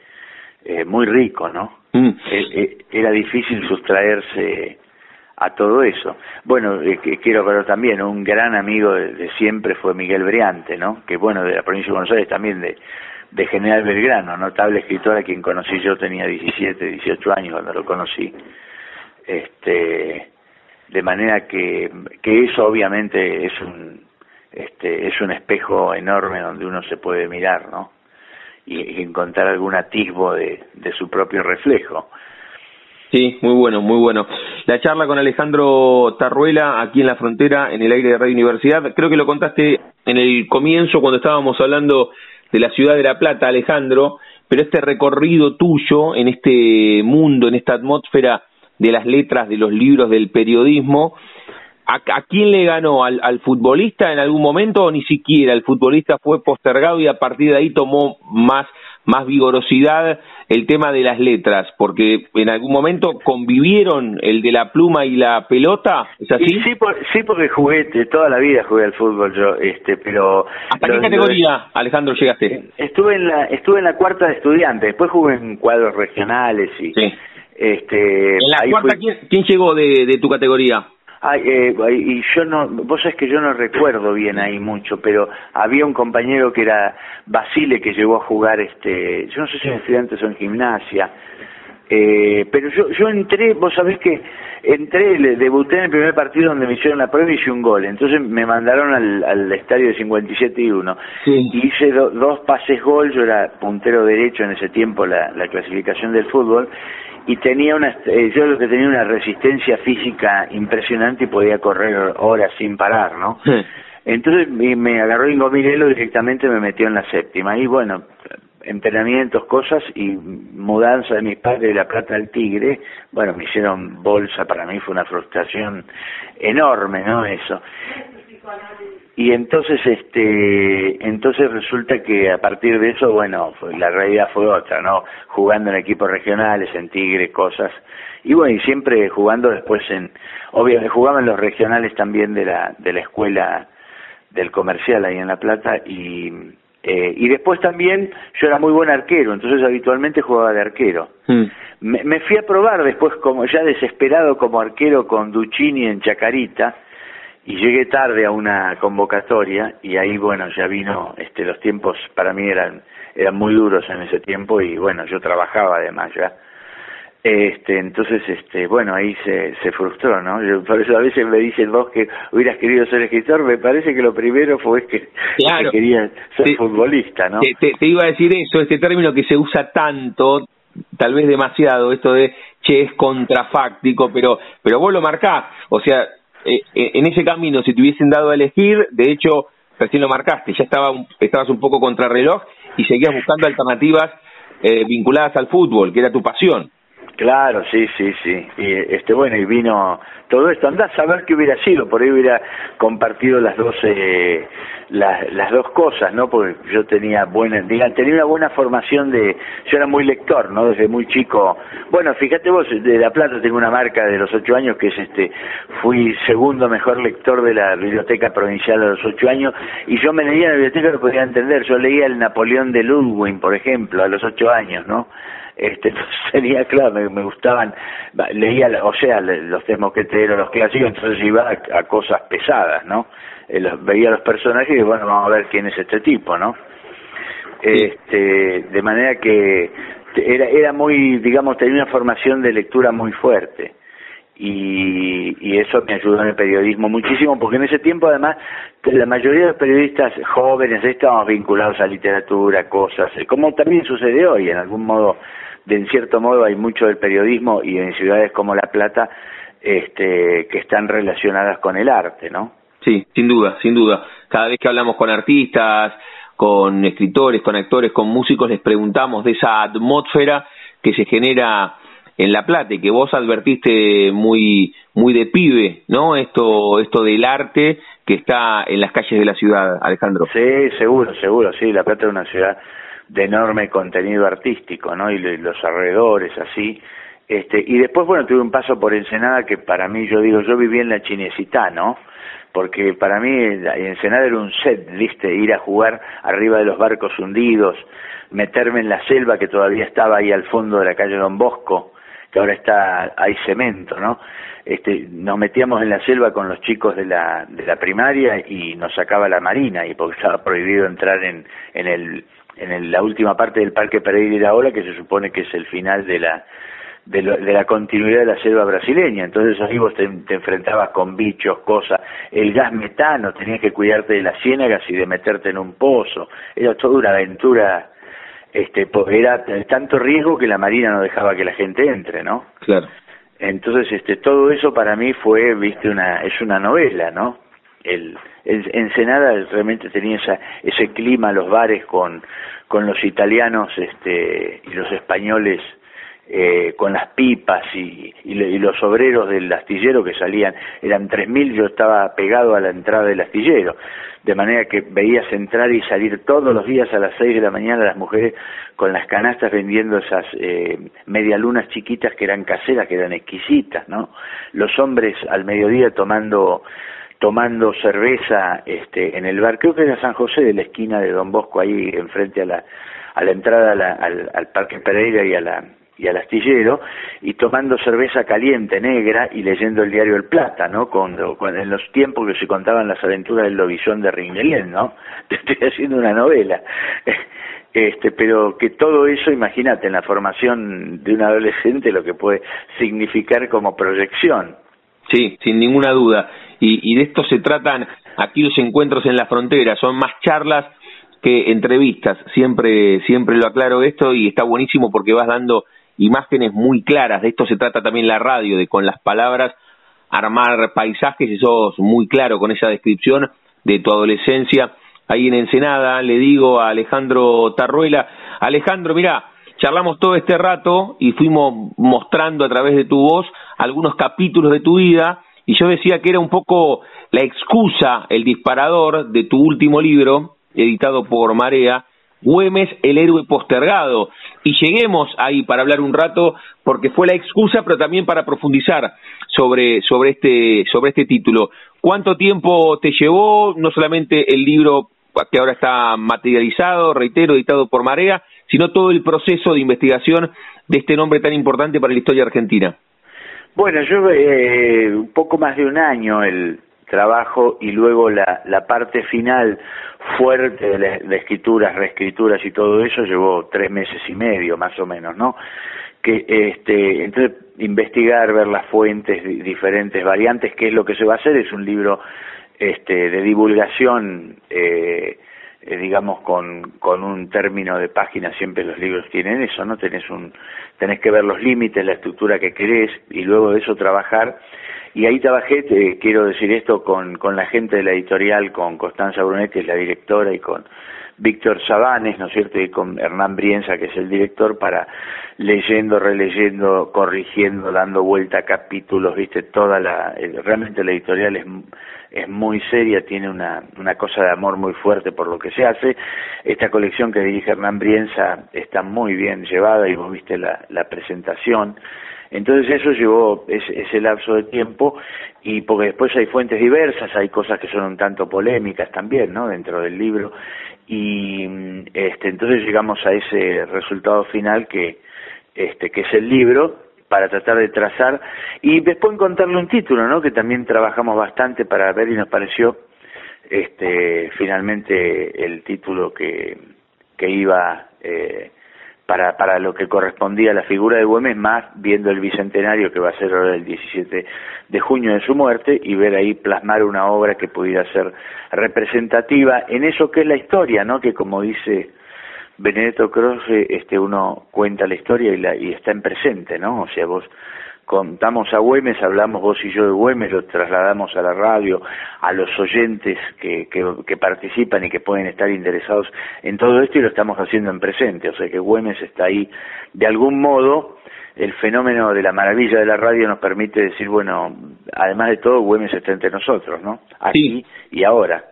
eh, muy rico, ¿no? Mm. Eh, eh, era difícil sustraerse a todo eso. Bueno, quiero ver también, un gran amigo de, siempre fue Miguel Briante, ¿no? Que bueno, de la provincia de Buenos Aires también de, de General Belgrano, notable escritor a quien conocí yo, tenía 17, 18 años cuando lo conocí. Este, de manera que, que eso obviamente es un, este, es un espejo enorme donde uno se puede mirar, ¿no? Y, encontrar algún atisbo de, su propio reflejo. Sí, muy bueno, muy bueno. La charla con Alejandro Tarruela aquí en la frontera, en el aire de Radio Universidad, creo que lo contaste en el comienzo cuando estábamos hablando de la ciudad de La Plata, Alejandro, pero este recorrido tuyo en este mundo, en esta atmósfera de las letras, de los libros, del periodismo, ¿A, quién le ganó? ¿Al, ¿Al, futbolista en algún momento o ni siquiera? El futbolista fue postergado y a partir de ahí tomó más, más vigorosidad el tema de las letras, porque en algún momento convivieron el de la pluma y la pelota, ¿es así? sí, sí, porque jugué, toda la vida jugué al fútbol yo, este, pero... ¿Hasta qué categoría, Alejandro, llegaste? Estuve en la, estuve en la cuarta de estudiante, después jugué en cuadros regionales y... Este, ¿En la cuarta ¿quién, ¿quién, llegó de, de tu categoría? Ay, eh, y yo no, vos sabés que yo no recuerdo bien ahí mucho, pero había un compañero que era Basile que llegó a jugar, este, yo no sé si en estudiantes o en gimnasia, eh, pero yo, yo entré, vos sabés que entré, debuté en el primer partido donde me hicieron la prueba y hice un gol, entonces me mandaron al, al estadio de 57 y 1, y hice dos pases gol, yo era puntero derecho en ese tiempo, la, la clasificación del fútbol, y tenía una, eh, yo lo que tenía una resistencia física impresionante y podía correr horas sin parar, ¿no? Entonces me, agarró Ingo Mirelo directamente me metió en la séptima y bueno, entrenamientos, cosas y mudanza de mis padres de La Plata al Tigre, bueno, me hicieron bolsa, para mí fue una frustración enorme, ¿no? Eso. Y entonces, este, entonces resulta que a partir de eso, bueno, la realidad fue otra, ¿no? Jugando en equipos regionales, en Tigre, cosas. Y bueno, y siempre jugando después en, obviamente jugaba en los regionales también de la, de la escuela del comercial ahí en La Plata y, eh, y después también yo era muy buen arquero, entonces habitualmente jugaba de arquero. Mm. Me, me, fui a probar después como ya desesperado como arquero con Duccini en Chacarita y llegué tarde a una convocatoria y ahí bueno ya vino este los tiempos para mí eran eran muy duros en ese tiempo y bueno yo trabajaba además ya. Este entonces este bueno ahí se se frustró no yo, por eso a veces me dicen vos que hubieras querido ser escritor me parece que lo primero fue que, quería ser futbolista no te, te, iba a decir eso este término que se usa tanto tal vez demasiado esto de che es contrafáctico pero pero vos lo marcás. O sea eh, eh, en ese camino, si te hubiesen dado a elegir, de hecho, recién lo marcaste, ya estaba estabas un poco contrarreloj y seguías buscando alternativas eh, vinculadas al fútbol, que era tu pasión. Claro, sí, sí, sí. Y este bueno, y vino todo esto. Andás a saber qué hubiera sido, por ahí hubiera compartido las dos eh, las, las dos cosas, ¿no? Porque yo tenía buena, digan, tenía una buena formación de, yo era muy lector, ¿no? Desde muy chico. Bueno, fíjate vos, de La Plata tengo una marca de los ocho años que es este, fui segundo mejor lector de la biblioteca provincial a los ocho años y yo me leía en la biblioteca lo podía entender. Yo leía el Napoleón de Ludwig, por ejemplo, a los ocho años, ¿no? Este sería claro me, gustaban leía o sea los tres mosqueteros los clásicos entonces iba a, cosas pesadas no eh, veía los personajes y bueno vamos a ver quién es este tipo no este de manera que era era muy digamos tenía una formación de lectura muy fuerte. Y, y eso me ayudó en el periodismo muchísimo porque en ese tiempo además la mayoría de los periodistas jóvenes estábamos vinculados a literatura, cosas, como también sucede hoy, en algún modo de en cierto modo hay mucho del periodismo y en ciudades como La Plata este, que están relacionadas con el arte, ¿no? Sí, sin duda, sin duda. Cada vez que hablamos con artistas, con escritores, con actores, con músicos, les preguntamos de esa atmósfera que se genera en La Plata y que vos advertiste muy muy de pibe, ¿no? Esto esto del arte que está en las calles de la ciudad, Alejandro. Sí, seguro, seguro, sí, La Plata es una ciudad de enorme contenido artístico, ¿no? Y los alrededores, así. Este, y después, bueno, tuve un paso por Ensenada que para mí, yo digo, yo viví en la Chinesita, ¿no? Porque para mí Ensenada era un set, ¿viste? Ir a jugar arriba de los barcos hundidos, meterme en la selva que todavía estaba ahí al fondo de la calle Don Bosco, que ahora está, hay cemento, ¿no? Este, nos metíamos en la selva con los chicos de la, de la primaria y nos sacaba la marina, y porque estaba prohibido entrar en, en el en la última parte del Parque Pereira y la Ola, que se supone que es el final de la de, la continuidad de la selva brasileña. Entonces ahí vos te, enfrentabas con bichos, cosas, el gas metano, tenías que cuidarte de las ciénagas y de meterte en un pozo. Era toda una aventura, este, era tanto riesgo que la marina no dejaba que la gente entre, ¿no? Claro. Entonces, este, todo eso para mí fue, viste, una, es una novela, ¿no? El, Ensenada realmente tenía esa, ese clima, los bares con, con los italianos este, y los españoles eh, con las pipas y, y, los obreros del astillero que salían, eran tres mil, yo estaba pegado a la entrada del astillero, de manera que veías entrar y salir todos los días a las seis de la mañana las mujeres con las canastas vendiendo esas eh, medialunas chiquitas que eran caseras, que eran exquisitas, ¿no? Los hombres al mediodía tomando tomando cerveza este, en el bar, creo que era San José de la esquina de Don Bosco, ahí enfrente a la, a la entrada al, Parque Pereira y a la y al astillero y tomando cerveza caliente negra y leyendo el diario El Plata, ¿no? Cuando, en los tiempos que se contaban las aventuras del lobizón de Ringelien, ¿no? Te estoy haciendo una novela. Este, pero que todo eso, imagínate, en la formación de un adolescente lo que puede significar como proyección. Sí, sin ninguna duda. Y, y de esto se tratan aquí los encuentros en la frontera, son más charlas que entrevistas, siempre, siempre lo aclaro esto y está buenísimo porque vas dando imágenes muy claras. De esto se trata también la radio, de con las palabras armar paisajes y sos muy claro con esa descripción de tu adolescencia ahí en Ensenada. Le digo a Alejandro Tarruela, Alejandro, mira, charlamos todo este rato y fuimos mostrando a través de tu voz algunos capítulos de tu vida y yo decía que era un poco la excusa, el disparador de tu último libro, editado por Marea, Güemes, el héroe postergado. Y lleguemos ahí para hablar un rato, porque fue la excusa, pero también para profundizar sobre, sobre, este, sobre este título. ¿Cuánto tiempo te llevó, no solamente el libro que ahora está materializado, reitero, editado por Marea, sino todo el proceso de investigación de este nombre tan importante para la historia argentina? Bueno, yo eh, un poco más de un año el trabajo y luego la, la parte final fuerte de, de escrituras, reescrituras y todo eso llevó tres meses y medio más o menos, ¿no? Que este, entonces investigar, ver las fuentes, diferentes variantes, qué es lo que se va a hacer, es un libro este, de divulgación eh, eh, digamos, con, con un término de página, siempre los libros tienen eso, ¿no? Tenés, un, tenés que ver los límites, la estructura que querés y luego de eso trabajar. Y ahí trabajé, te, quiero decir esto, con, con la gente de la editorial, con Constanza Brunet, que es la directora, y con Víctor Sabanes, ¿no es cierto?, y con Hernán Brienza, que es el director, para leyendo, releyendo, corrigiendo, dando vuelta a capítulos, viste, toda la, realmente la editorial es, es muy seria, tiene una, una cosa de amor muy fuerte por lo que se hace. Esta colección que dirige Hernán Brienza está muy bien llevada y vos viste la, la presentación. Entonces eso llevó ese, ese lapso de tiempo y porque después hay fuentes diversas, hay cosas que son un tanto polémicas también, ¿no? Dentro del libro y este, entonces llegamos a ese resultado final que, este, que es el libro para tratar de trazar y después encontrarle un título, ¿no? Que también trabajamos bastante para ver y nos pareció este, finalmente el título que, que iba eh, para, para lo que correspondía a la figura de Güemes, más viendo el bicentenario que va a ser ahora el 17 de junio de su muerte y ver ahí plasmar una obra que pudiera ser representativa en eso que es la historia, ¿no? Que como dice Benedetto Croce, este uno cuenta la historia y, la, y está en presente, ¿no? O sea, vos contamos a Güemes, hablamos vos y yo de Güemes, lo trasladamos a la radio, a los oyentes que, que, que, participan y que pueden estar interesados en todo esto y lo estamos haciendo en presente, o sea que Güemes está ahí de algún modo. El fenómeno de la maravilla de la radio nos permite decir, bueno, además de todo, Güemes está entre nosotros, ¿no? Aquí y ahora.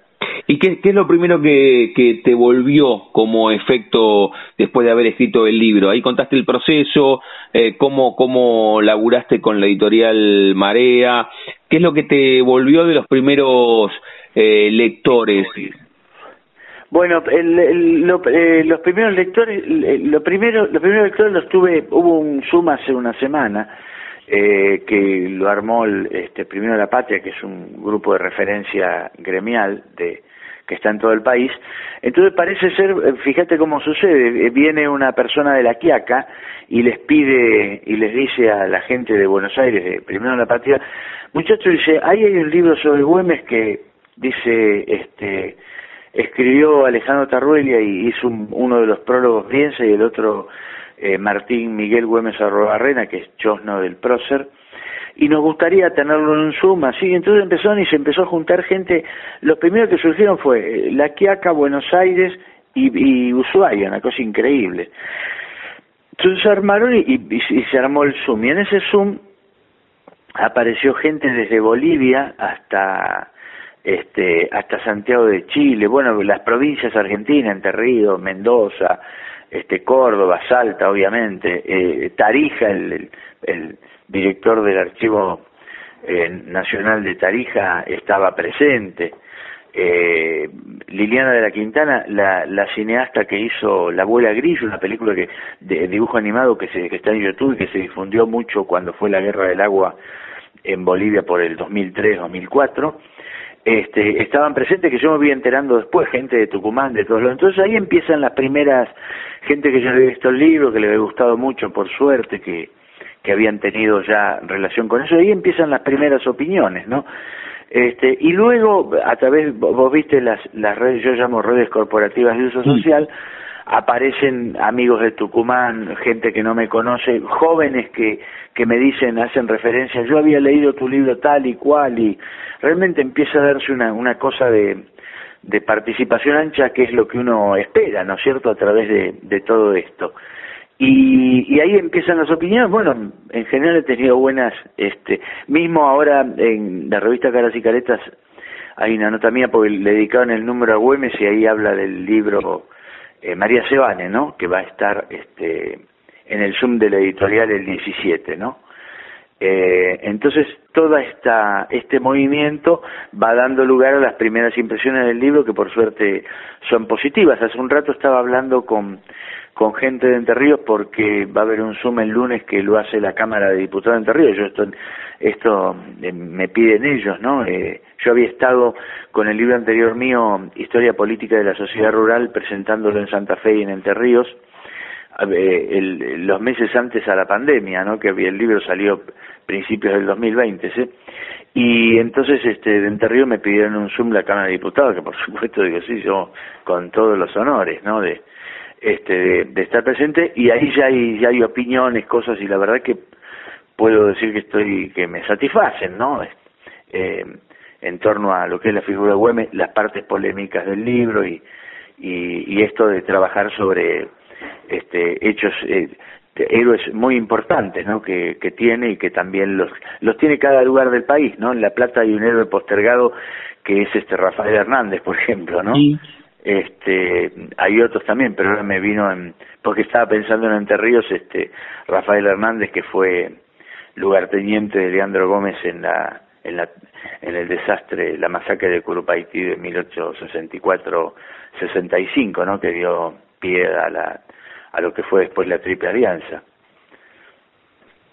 ¿Y qué, es lo primero que, que, te volvió como efecto después de haber escrito el libro? Ahí contaste el proceso, eh, cómo, cómo laburaste con la editorial Marea, ¿qué es lo que te volvió de los primeros eh, lectores? Bueno, el, lo, eh, los primeros lectores, lo primero, los primeros lectores los tuve, hubo un Zoom hace una semana, eh, que lo armó el, este, Primero La Patria, que es un grupo de referencia gremial de que está en todo el país. Entonces parece ser, eh, fíjate cómo sucede, eh, viene una persona de la Quiaca y les pide y les dice a la gente de Buenos Aires, de Primero La Patria, muchachos, dice, ahí hay un libro sobre Güemes que dice, este, escribió Alejandro Tarruelia y hizo uno de los prólogos Piensa y el otro eh, Martín Miguel Güemes Arrobarrena, que es chosno del prócer, y nos gustaría tenerlo en un Zoom, así, entonces empezaron y se empezó a juntar gente, los primeros que surgieron fue eh, La Quiaca, Buenos Aires y, y Ushuaia, una cosa increíble. Entonces se armaron y, y, se armó el Zoom, y en ese Zoom apareció gente desde Bolivia hasta este hasta Santiago de Chile, bueno, las provincias argentinas, Entre Ríos, Mendoza, este Córdoba, Salta, obviamente, eh, Tarija, el, director del Archivo eh, Nacional de Tarija estaba presente, eh, Liliana de la Quintana, la, la cineasta que hizo La abuela gris, una película que de dibujo animado que, se, que está en YouTube y que se difundió mucho cuando fue la guerra del agua en Bolivia por el 2003-2004, este, estaban presentes que yo me voy enterando después, gente de Tucumán, de todos los. Entonces ahí empiezan las primeras, gente que ya había visto el libro, que le había gustado mucho, por suerte, que, que habían tenido ya relación con eso, ahí empiezan las primeras opiniones, ¿no? Este, y luego, a través, vos viste las, las redes, yo llamo redes corporativas de uso social, aparecen amigos de Tucumán, gente que no me conoce, jóvenes que, que me dicen, hacen referencia, yo había leído tu libro tal y cual, y realmente empieza a darse una, una cosa de, de participación ancha que es lo que uno espera, ¿no es cierto?, a través de, de todo esto. Y, y, ahí empiezan las opiniones. Bueno, en general he tenido buenas, este, mismo ahora en la revista Caras y Caretas hay una nota mía porque le dedicaron el número a Güemes y ahí habla del libro eh, María Sebane, ¿no? Que va a estar este, en el Zoom de la editorial el 17, ¿no? Eh, entonces, todo esta, este movimiento va dando lugar a las primeras impresiones del libro que por suerte son positivas. Hace un rato estaba hablando con, con gente de Entre Ríos porque va a haber un Zoom el lunes que lo hace la Cámara de Diputados de Entre Ríos. Yo esto, esto eh, me piden ellos, ¿no? Eh, yo había estado con el libro anterior mío, Historia Política de la Sociedad Rural, presentándolo en Santa Fe y en Entre Ríos eh, los meses antes a la pandemia, ¿no? Que el libro salió principios del 2020, ¿sí? Y entonces, este, de Entre me pidieron un Zoom la Cámara de Diputados, que por supuesto, digo, sí, yo con todos los honores, ¿no? De, este, de, estar presente, y ahí ya hay, ya hay opiniones, cosas, y la verdad que puedo decir que estoy, que me satisfacen, ¿no? Eh, en torno a lo que es la figura de Güemes, las partes polémicas del libro y, y, y esto de trabajar sobre este, hechos, eh, héroes muy importantes ¿no? que, que tiene y que también los, los tiene cada lugar del país. ¿no? En La Plata hay un héroe postergado que es este Rafael Hernández, por ejemplo. ¿no? Este, hay otros también, pero ahora me vino en, porque estaba pensando en Entre este, Rafael Hernández, que fue lugarteniente de Leandro Gómez en la, en la, en el desastre, la masacre de Curupaití de 1864-65, ¿no? Que dio pie a la a lo que fue después la Triple Alianza.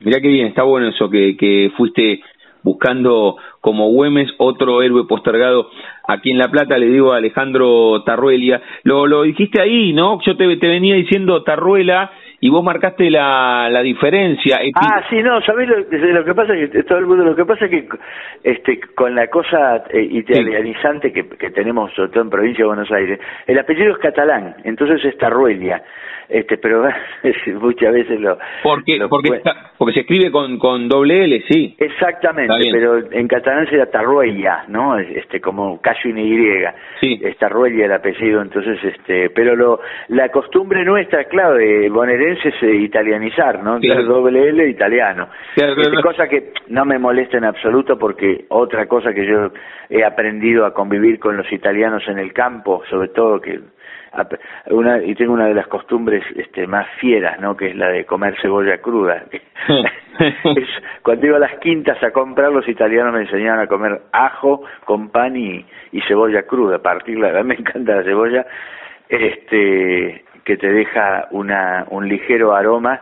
Mirá qué bien, está bueno eso, que, que fuiste buscando como Güemes otro héroe postergado aquí en La Plata, le digo a Alejandro Tarruelia. Lo, lo dijiste ahí, ¿no? Yo te, te venía diciendo Tarruela y vos marcaste la, la diferencia. Ah, sí, no, sabés lo, lo, que pasa que todo el mundo, lo que pasa es que este con la cosa eh, italianizante que, que tenemos sobre todo en provincia de Buenos Aires, el apellido es catalán, entonces es Tarruelia este pero muchas veces lo porque porque porque se escribe con con doble L sí. Exactamente pero en catalán será Tarruella no este como casi una Y sí. es el apellido entonces este pero lo la costumbre nuestra claro de bonaerense es eh, italianizar no claro. doble L italiano este, cosa que no me molesta en absoluto porque otra cosa que yo he aprendido a convivir con los italianos en el campo sobre todo que una, y tengo una de las costumbres este, más fieras, ¿no? Que es la de comer cebolla cruda. es, cuando iba a las quintas a comprar, los italianos me enseñaban a comer ajo con pan y, y cebolla cruda, partirla. me encanta la cebolla, este, que te deja una, un ligero aroma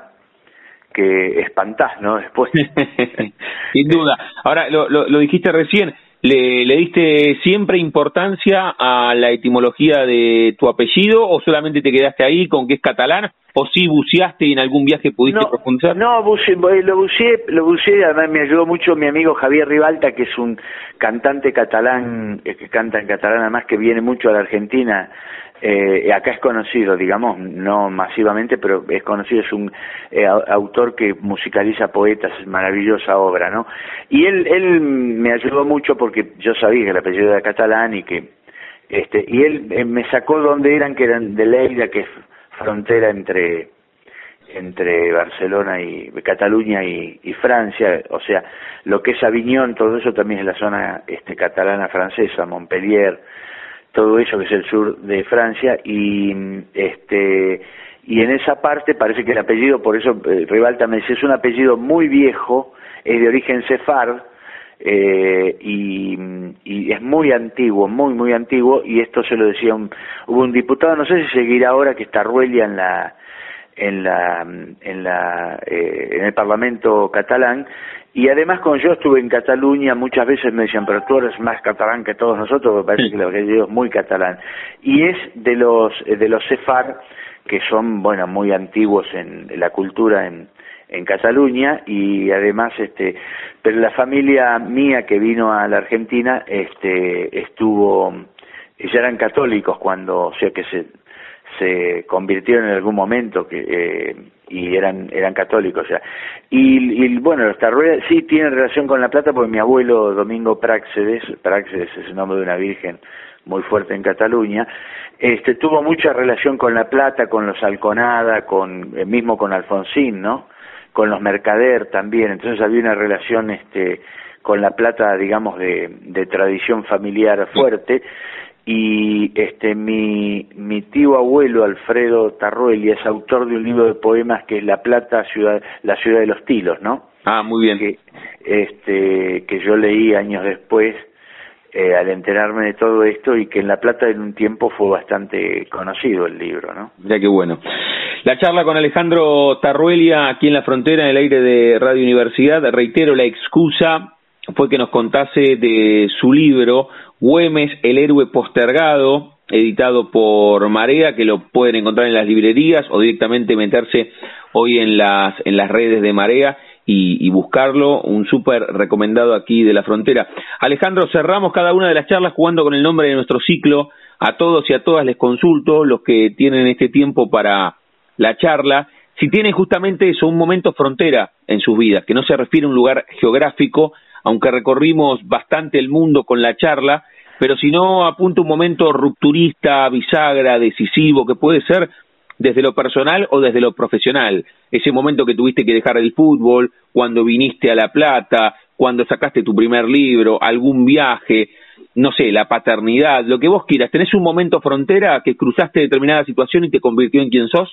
que espantás, ¿no? Después. Sin duda. Ahora, lo, lo, lo dijiste recién, ¿Le, ¿Le, diste siempre importancia a la etimología de tu apellido o solamente te quedaste ahí con que es catalán? ¿O sí buceaste y en algún viaje pudiste profundizar? No, buce, lo buceé, lo buceé, además me ayudó mucho mi amigo Javier Ribalta, que es un cantante catalán, eh, que canta en catalán, además que viene mucho a la Argentina eh, acá es conocido, digamos, no masivamente, pero es conocido, es un eh, autor que musicaliza poetas, maravillosa obra, ¿no? Y él, él me ayudó mucho porque yo sabía que el apellido era catalán y que, este, y él eh, me sacó donde eran, que eran de Leida, que es frontera entre, entre Barcelona y Cataluña y, y, Francia, o sea, lo que es Aviñón, todo eso también es la zona este, catalana francesa, Montpellier, todo eso que es el sur de Francia y este y en esa parte parece que el apellido por eso eh, Rivalta me dice es un apellido muy viejo es de origen sefard eh, y, y, es muy antiguo muy muy antiguo y esto se lo decía un, hubo un diputado no sé si seguirá ahora que está Ruelia en la en la en la eh, en el Parlamento catalán y además cuando yo estuve en Cataluña muchas veces me decían pero tú eres más catalán que todos nosotros me parece que lo que digo es muy catalán. Y es de los de los sefar que son bueno muy antiguos en, la cultura en en Cataluña y además este pero la familia mía que vino a la Argentina este estuvo ya eran católicos cuando o sea que se se convirtieron en algún momento que eh, y eran eran católicos ya y, y bueno los Tarruella sí tienen relación con la plata porque mi abuelo Domingo Praxedes Praxedes es el nombre de una virgen muy fuerte en Cataluña este tuvo mucha relación con la plata con los Alconada con eh, mismo con Alfonsín no con los Mercader también entonces había una relación este con la plata digamos de, de tradición familiar fuerte y este mi, mi tío abuelo Alfredo Tarruelli es autor de un libro de poemas que es La Plata ciudad la ciudad de los tilos no ah muy bien que este que yo leí años después eh, al enterarme de todo esto y que en La Plata en un tiempo fue bastante conocido el libro, ¿no? Ya qué bueno. La charla con Alejandro Tarruelia aquí en la frontera, en el aire de Radio Universidad. Reitero, la excusa fue que nos contase de su libro Güemes, el héroe postergado, editado por Marea, que lo pueden encontrar en las librerías o directamente meterse hoy en las, en las redes de Marea y, y buscarlo, un súper recomendado aquí de la frontera. Alejandro, cerramos cada una de las charlas jugando con el nombre de nuestro ciclo. A todos y a todas les consulto, los que tienen este tiempo para la charla, si tienen justamente eso, un momento frontera en sus vidas, que no se refiere a un lugar geográfico, aunque recorrimos bastante el mundo con la charla, pero si no apunta un momento rupturista, bisagra, decisivo, que puede ser desde lo personal o desde lo profesional. Ese momento que tuviste que dejar el fútbol, cuando viniste a La Plata, cuando sacaste tu primer libro, algún viaje, no sé, la paternidad, lo que vos quieras. ¿Tenés un momento frontera que cruzaste determinada situación y te convirtió en quien sos?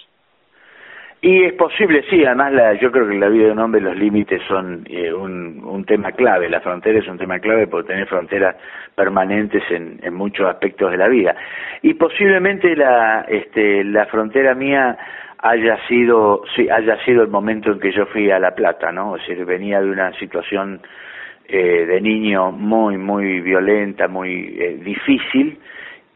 Y es posible, sí, además la, yo creo que en la vida de un hombre los límites son eh, un, un, tema clave, la frontera es un tema clave por tener fronteras permanentes en, en, muchos aspectos de la vida. Y posiblemente la, este, la frontera mía haya sido, sí, haya sido el momento en que yo fui a La Plata, ¿no? Es decir, venía de una situación eh, de niño muy, muy violenta, muy eh, difícil,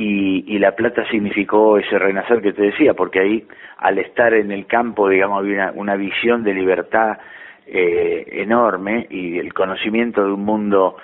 y, y, La Plata significó ese renacer que te decía, porque ahí al estar en el campo, digamos, había una, una visión de libertad eh, enorme y el conocimiento de un mundo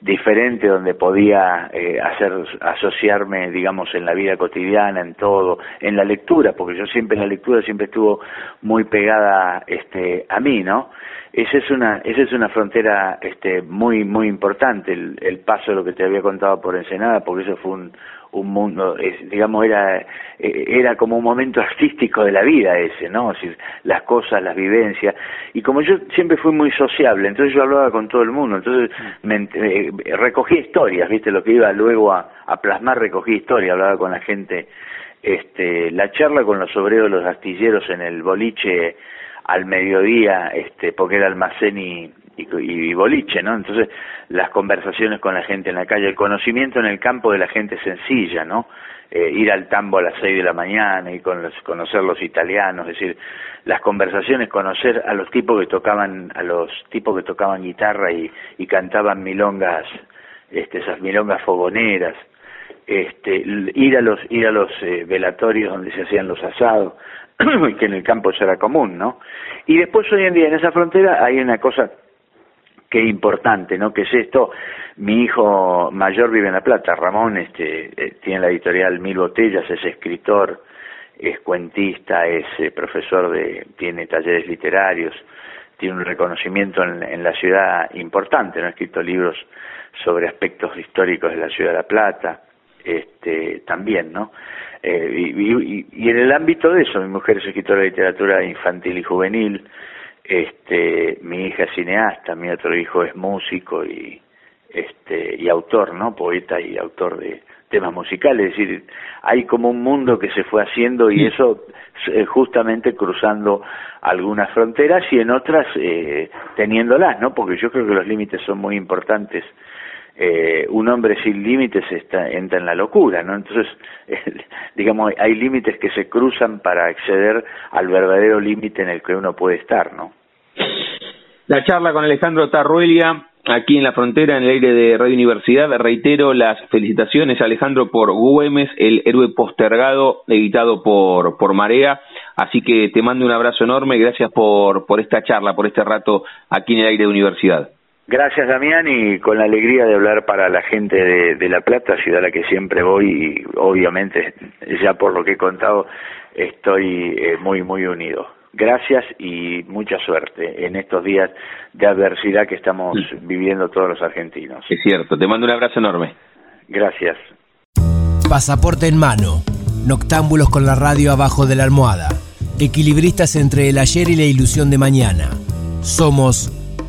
diferente donde podía eh, hacer asociarme digamos en la vida cotidiana en todo en la lectura porque yo siempre en la lectura siempre estuvo muy pegada este a mí no esa es una esa es una frontera este muy muy importante el, el paso de lo que te había contado por Ensenada porque eso fue un un mundo, digamos, era, eh, era como un momento artístico de la vida ese, ¿no? Es decir, las cosas, las vivencias. Y como yo siempre fui muy sociable, entonces yo hablaba con todo el mundo, entonces me, eh, recogía historias, ¿viste? Lo que iba luego a, a plasmar, recogía historias, hablaba con la gente. Este, la charla con los obreros, los astilleros en el boliche al mediodía, este, porque era almacén y, y, boliche, ¿no? Entonces, las conversaciones con la gente en la calle, el conocimiento en el campo de la gente sencilla, ¿no? Eh, ir al tambo a las seis de la mañana y con los, conocer los italianos, es decir, las conversaciones, conocer a los tipos que tocaban, a los tipos que tocaban guitarra y, y cantaban milongas, este, esas milongas fogoneras, este, ir a los, ir a los eh, velatorios donde se hacían los asados, que en el campo eso era común, ¿no? Y después hoy en día en esa frontera hay una cosa qué importante, ¿no? Que es esto. Mi hijo mayor vive en La Plata, Ramón, este, eh, tiene la editorial Mil Botellas, es escritor, es cuentista, es eh, profesor de, tiene talleres literarios, tiene un reconocimiento en, la ciudad importante, ¿no? Ha escrito libros sobre aspectos históricos de la ciudad de La Plata, este, también, ¿no? Eh, y, y, y en el ámbito de eso, mi mujer es escritora de literatura infantil y juvenil, este mi hija es cineasta mi otro hijo es músico y este y autor no poeta y autor de temas musicales. Es decir hay como un mundo que se fue haciendo y eso eh, justamente cruzando algunas fronteras y en otras eh, teniéndolas no porque yo creo que los límites son muy importantes eh, un hombre sin límites está, entra en la locura, ¿no? Entonces, digamos, hay límites que se cruzan para acceder al verdadero límite en el que uno puede estar, ¿no? La charla con Alejandro Tarruelia, aquí en la frontera, en el aire de Radio Universidad. Reitero las felicitaciones, Alejandro, por Güemes, el héroe postergado, editado por, por Marea. Así que te mando un abrazo enorme. Gracias por, por esta charla, por este rato aquí en el aire de Universidad. Gracias, Damián, y con la alegría de hablar para la gente de, La Plata, ciudad a la que siempre voy, y obviamente, ya por lo que he contado, estoy eh, muy, muy unido. Gracias y mucha suerte en estos días de adversidad que estamos viviendo todos los argentinos. Es cierto, te mando un abrazo enorme. Gracias. Pasaporte en mano, noctámbulos con la radio abajo de la almohada, equilibristas entre el ayer y la ilusión de mañana. Somos